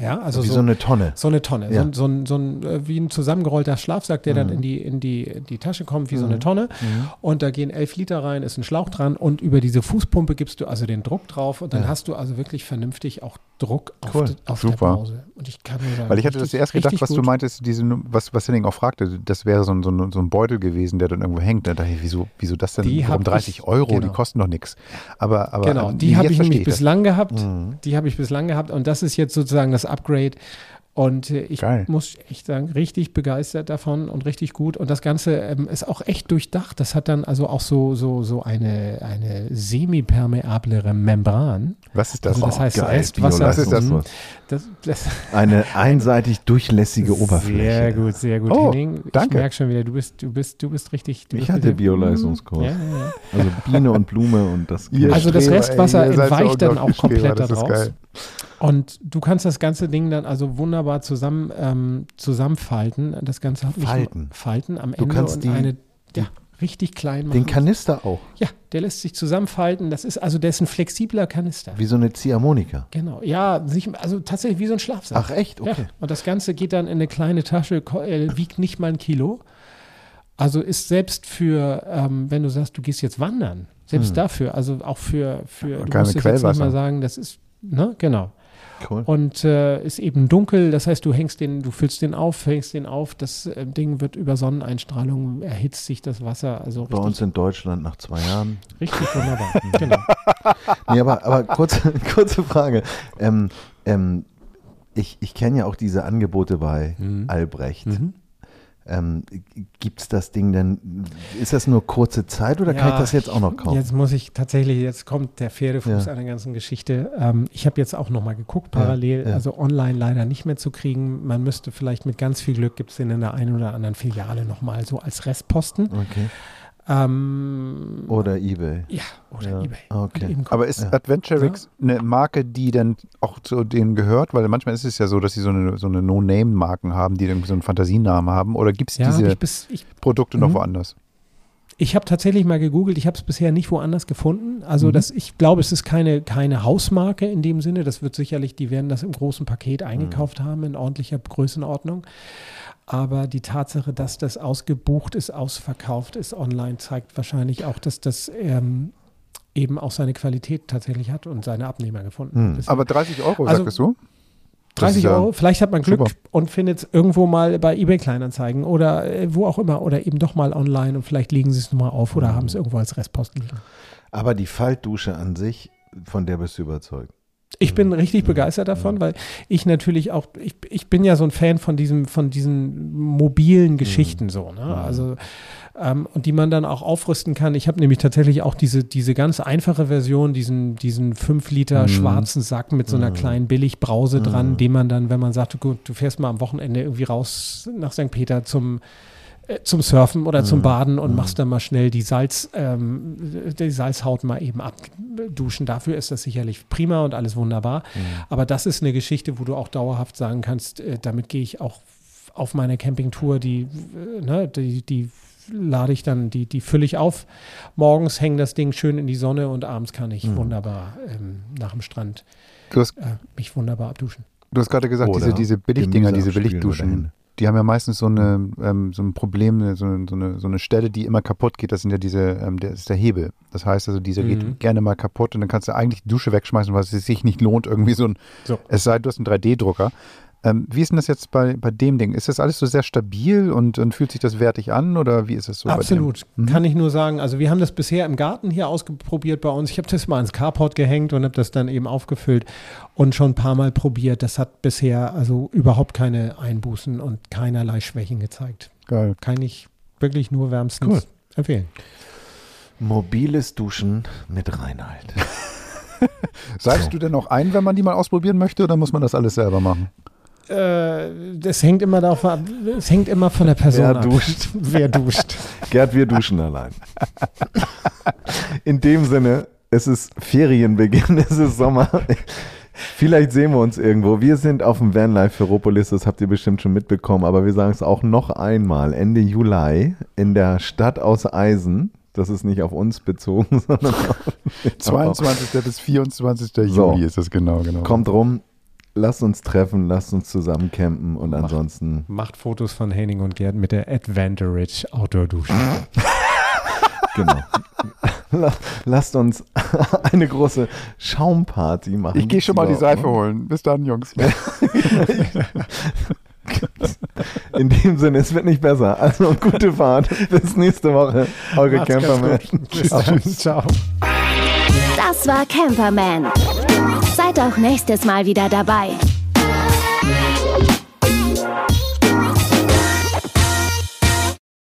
Ja, also Wie so, so eine Tonne. so eine Tonne, Ja. so, ein- so, ein, so ein, äh, wie ein zusammengerollter Schlafsack, der dann in die, in, die, in die Tasche kommt, wie so eine Tonne. Und da gehen elf Liter rein, ist ein Schlauch dran und über diese Fußpumpe gibst du also den Druck drauf und dann hast du also wirklich vernünftig auch Druck auf, Cool. auf der Super. Brause. Und ich kann nur sagen, Weil ich hatte das richtig- erst gedacht, was du gut. meintest, diese, was, was Henning auch fragte, das wäre so ein, so, ein, so ein Beutel gewesen, der dann irgendwo hängt. Da dachte ich, wieso, wieso das denn? Die Warum hab 30 ich- Euro? Die genau. kosten doch nichts. Aber, aber Genau, die habe ich nämlich das. bislang gehabt. Mhm. Die habe ich bislang gehabt und das ist jetzt sozusagen das Upgrade. Und äh, ich Geil. muss echt sagen, richtig begeistert davon und richtig gut. Und das Ganze ähm, ist auch echt durchdacht. Das hat dann also auch so, so, so eine, eine semipermeablere Membran. Was ist das? Also das Oh, heißt geil, Restwasser. Was ist das? Das, das Eine einseitig durchlässige Oberfläche. Sehr gut, sehr gut. Oh, Henning, ich danke. merke schon wieder, du bist, du bist, du bist richtig. Du Ich bist hatte Bioleistungskurs. Ja, ja, ja. Also Biene und Blume und das. Ihr Also das Restwasser ey, entweicht dann auch komplett das daraus. Und du kannst das ganze Ding dann also wunderbar zusammen, ähm, zusammenfalten. Das Ganze hat Falten. Falten am Ende kannst und die- eine ja, richtig klein machen. Den Kanister auch. ja, der lässt sich zusammenfalten. Das ist also der ist ein flexibler Kanister. Wie so eine Ziehharmonika. Genau, ja, sich, also tatsächlich wie so ein Schlafsack. Ach echt? Okay. Ja, und das Ganze geht dann in eine kleine Tasche, äh, wiegt nicht mal ein Kilo. Also ist selbst für, ähm, wenn du sagst, du gehst jetzt wandern, selbst Hm. dafür, also auch für, für du Geil musst jetzt nicht mal sagen, das ist, ne, genau. Cool. Und äh, ist eben dunkel, das heißt, du hängst den, du füllst den auf, hängst den auf, das äh, Ding wird über Sonneneinstrahlung, erhitzt sich das Wasser, also Bei uns in Deutschland nach zwei Jahren. richtig wunderbar. genau. Nee, aber, aber kurze, kurze Frage. Ähm, ähm, ich ich kenne ja auch diese Angebote bei Mhm. Albrecht. Mhm. Ähm, Gibt es das Ding denn, ist das nur kurze Zeit oder kann ich Ja, das jetzt auch noch kaufen? Jetzt muss ich tatsächlich, jetzt kommt der Pferdefuß Ja. an der ganzen Geschichte. Ähm, ich habe jetzt auch nochmal geguckt, parallel, Ja, ja. also online leider nicht mehr zu kriegen. Man müsste vielleicht mit ganz viel Glück, gibt es den in der einen oder anderen Filiale nochmal so als Restposten. Okay. Ähm, Oder Ebay. ja, oder Ja, Ebay. okay. Aber ist Ja. Adventurix eine Marke, die dann auch zu denen gehört? Weil manchmal ist es ja so, dass sie so eine, so eine No-Name-Marken haben, die irgendwie so einen Fantasienamen haben. Oder gibt es diese ich, bis, ich, Produkte noch Mhm. woanders? Ich habe tatsächlich mal gegoogelt, ich habe es bisher nicht woanders gefunden. Also Mhm. das, ich glaube, es ist keine, keine Hausmarke in dem Sinne. Das wird sicherlich, die werden das im großen Paket eingekauft haben, in ordentlicher Größenordnung. Aber die Tatsache, dass das ausgebucht ist, ausverkauft ist online, zeigt wahrscheinlich auch, dass das ähm, eben auch seine Qualität tatsächlich hat und seine Abnehmer gefunden Hm. hat. Deswegen- Aber 30 Euro, Also, sagtest du? Das 30 ist ja Euro, vielleicht hat man Glück super. und findet es irgendwo mal bei eBay Kleinanzeigen oder äh, wo auch immer oder eben doch mal online und vielleicht legen sie es nochmal auf oder haben es irgendwo als Restposten liegen. Aber die Faltdusche an sich, von der bist du überzeugt. Ich bin richtig begeistert davon, weil ich natürlich auch, ich, ich bin ja so ein Fan von diesem, von diesen mobilen Geschichten so, ne? Also ähm, und die man dann auch aufrüsten kann. Ich habe nämlich tatsächlich auch diese, diese ganz einfache Version, diesen, diesen 5 Liter Mhm. schwarzen Sack mit so einer kleinen Billigbrause dran, Mhm. den man dann, wenn man sagt, gut, du fährst mal am Wochenende irgendwie raus nach St. Peter zum äh, zum Surfen oder zum Mhm. Baden und Mhm. machst dann mal schnell die Salz, ähm, die Salzhaut mal eben abduschen. Dafür ist das sicherlich prima und alles wunderbar. Aber das ist eine Geschichte, wo du auch dauerhaft sagen kannst, äh, damit gehe ich auch auf meine Campingtour, die, äh, ne, die, die lade ich dann, die, die fülle ich auf. Morgens hängt das Ding schön in die Sonne und abends kann ich Mhm. wunderbar ähm, nach dem Strand Du hast, äh, mich wunderbar abduschen. du hast gerade gesagt, Oder diese, diese Billigdinger, diese Billigduschen, die haben ja meistens so, eine, ähm, so ein Problem, so, eine- so, eine, so eine Stelle, die immer kaputt geht. Das sind ja diese, ähm, der ist der Hebel. Das heißt also, dieser Mhm. geht gerne mal kaputt und dann kannst du eigentlich die Dusche wegschmeißen, weil es sich nicht lohnt, irgendwie so ein, So. es sei, du hast einen 3D-Drucker. Ähm, wie ist denn das jetzt bei, bei dem Ding? Ist das alles so sehr stabil und, und fühlt sich das wertig an oder wie ist es so Absolut. bei dem? Mhm. Kann ich nur sagen. Also wir haben das bisher im Garten hier ausprobiert bei uns. Ich habe das mal ins Carport gehängt und habe das dann eben aufgefüllt und schon ein paar Mal probiert. Das hat bisher also überhaupt keine Einbußen und keinerlei Schwächen gezeigt. Geil. Kann ich wirklich nur wärmstens Cool. empfehlen. Mobiles Duschen mit Reinhalt. Salbst du denn auch ein, wenn man die mal ausprobieren möchte oder muss man das alles selber machen? Äh, das hängt immer davon ab, es hängt immer von der Person Wer ab. duscht? Wer duscht. Gerd, wir duschen allein. In dem Sinne, es ist Ferienbeginn, es ist Sommer. Vielleicht sehen wir uns irgendwo. Wir sind auf dem Vanlife Ferropolis, das habt ihr bestimmt schon mitbekommen, aber wir sagen es auch noch einmal. Ende Juli in der Stadt aus Eisen. Das ist nicht auf uns bezogen, sondern auf, 22. bis 24. So. Juli ist das genau, genau. kommt rum. Lasst uns treffen, lasst uns zusammen campen und ansonsten Macht Fotos von Henning und Gerd mit der Advantage Outdoor Dusche. Genau. La- Lasst uns eine große Schaumparty machen. Ich gehe schon mal die Seife ne? holen. Bis dann, Jungs. In dem Sinne, es wird nicht besser. Also gute Fahrt. Bis nächste Woche. Eure Camperman. Ciao. Das war Camperman. Seid auch nächstes Mal wieder dabei.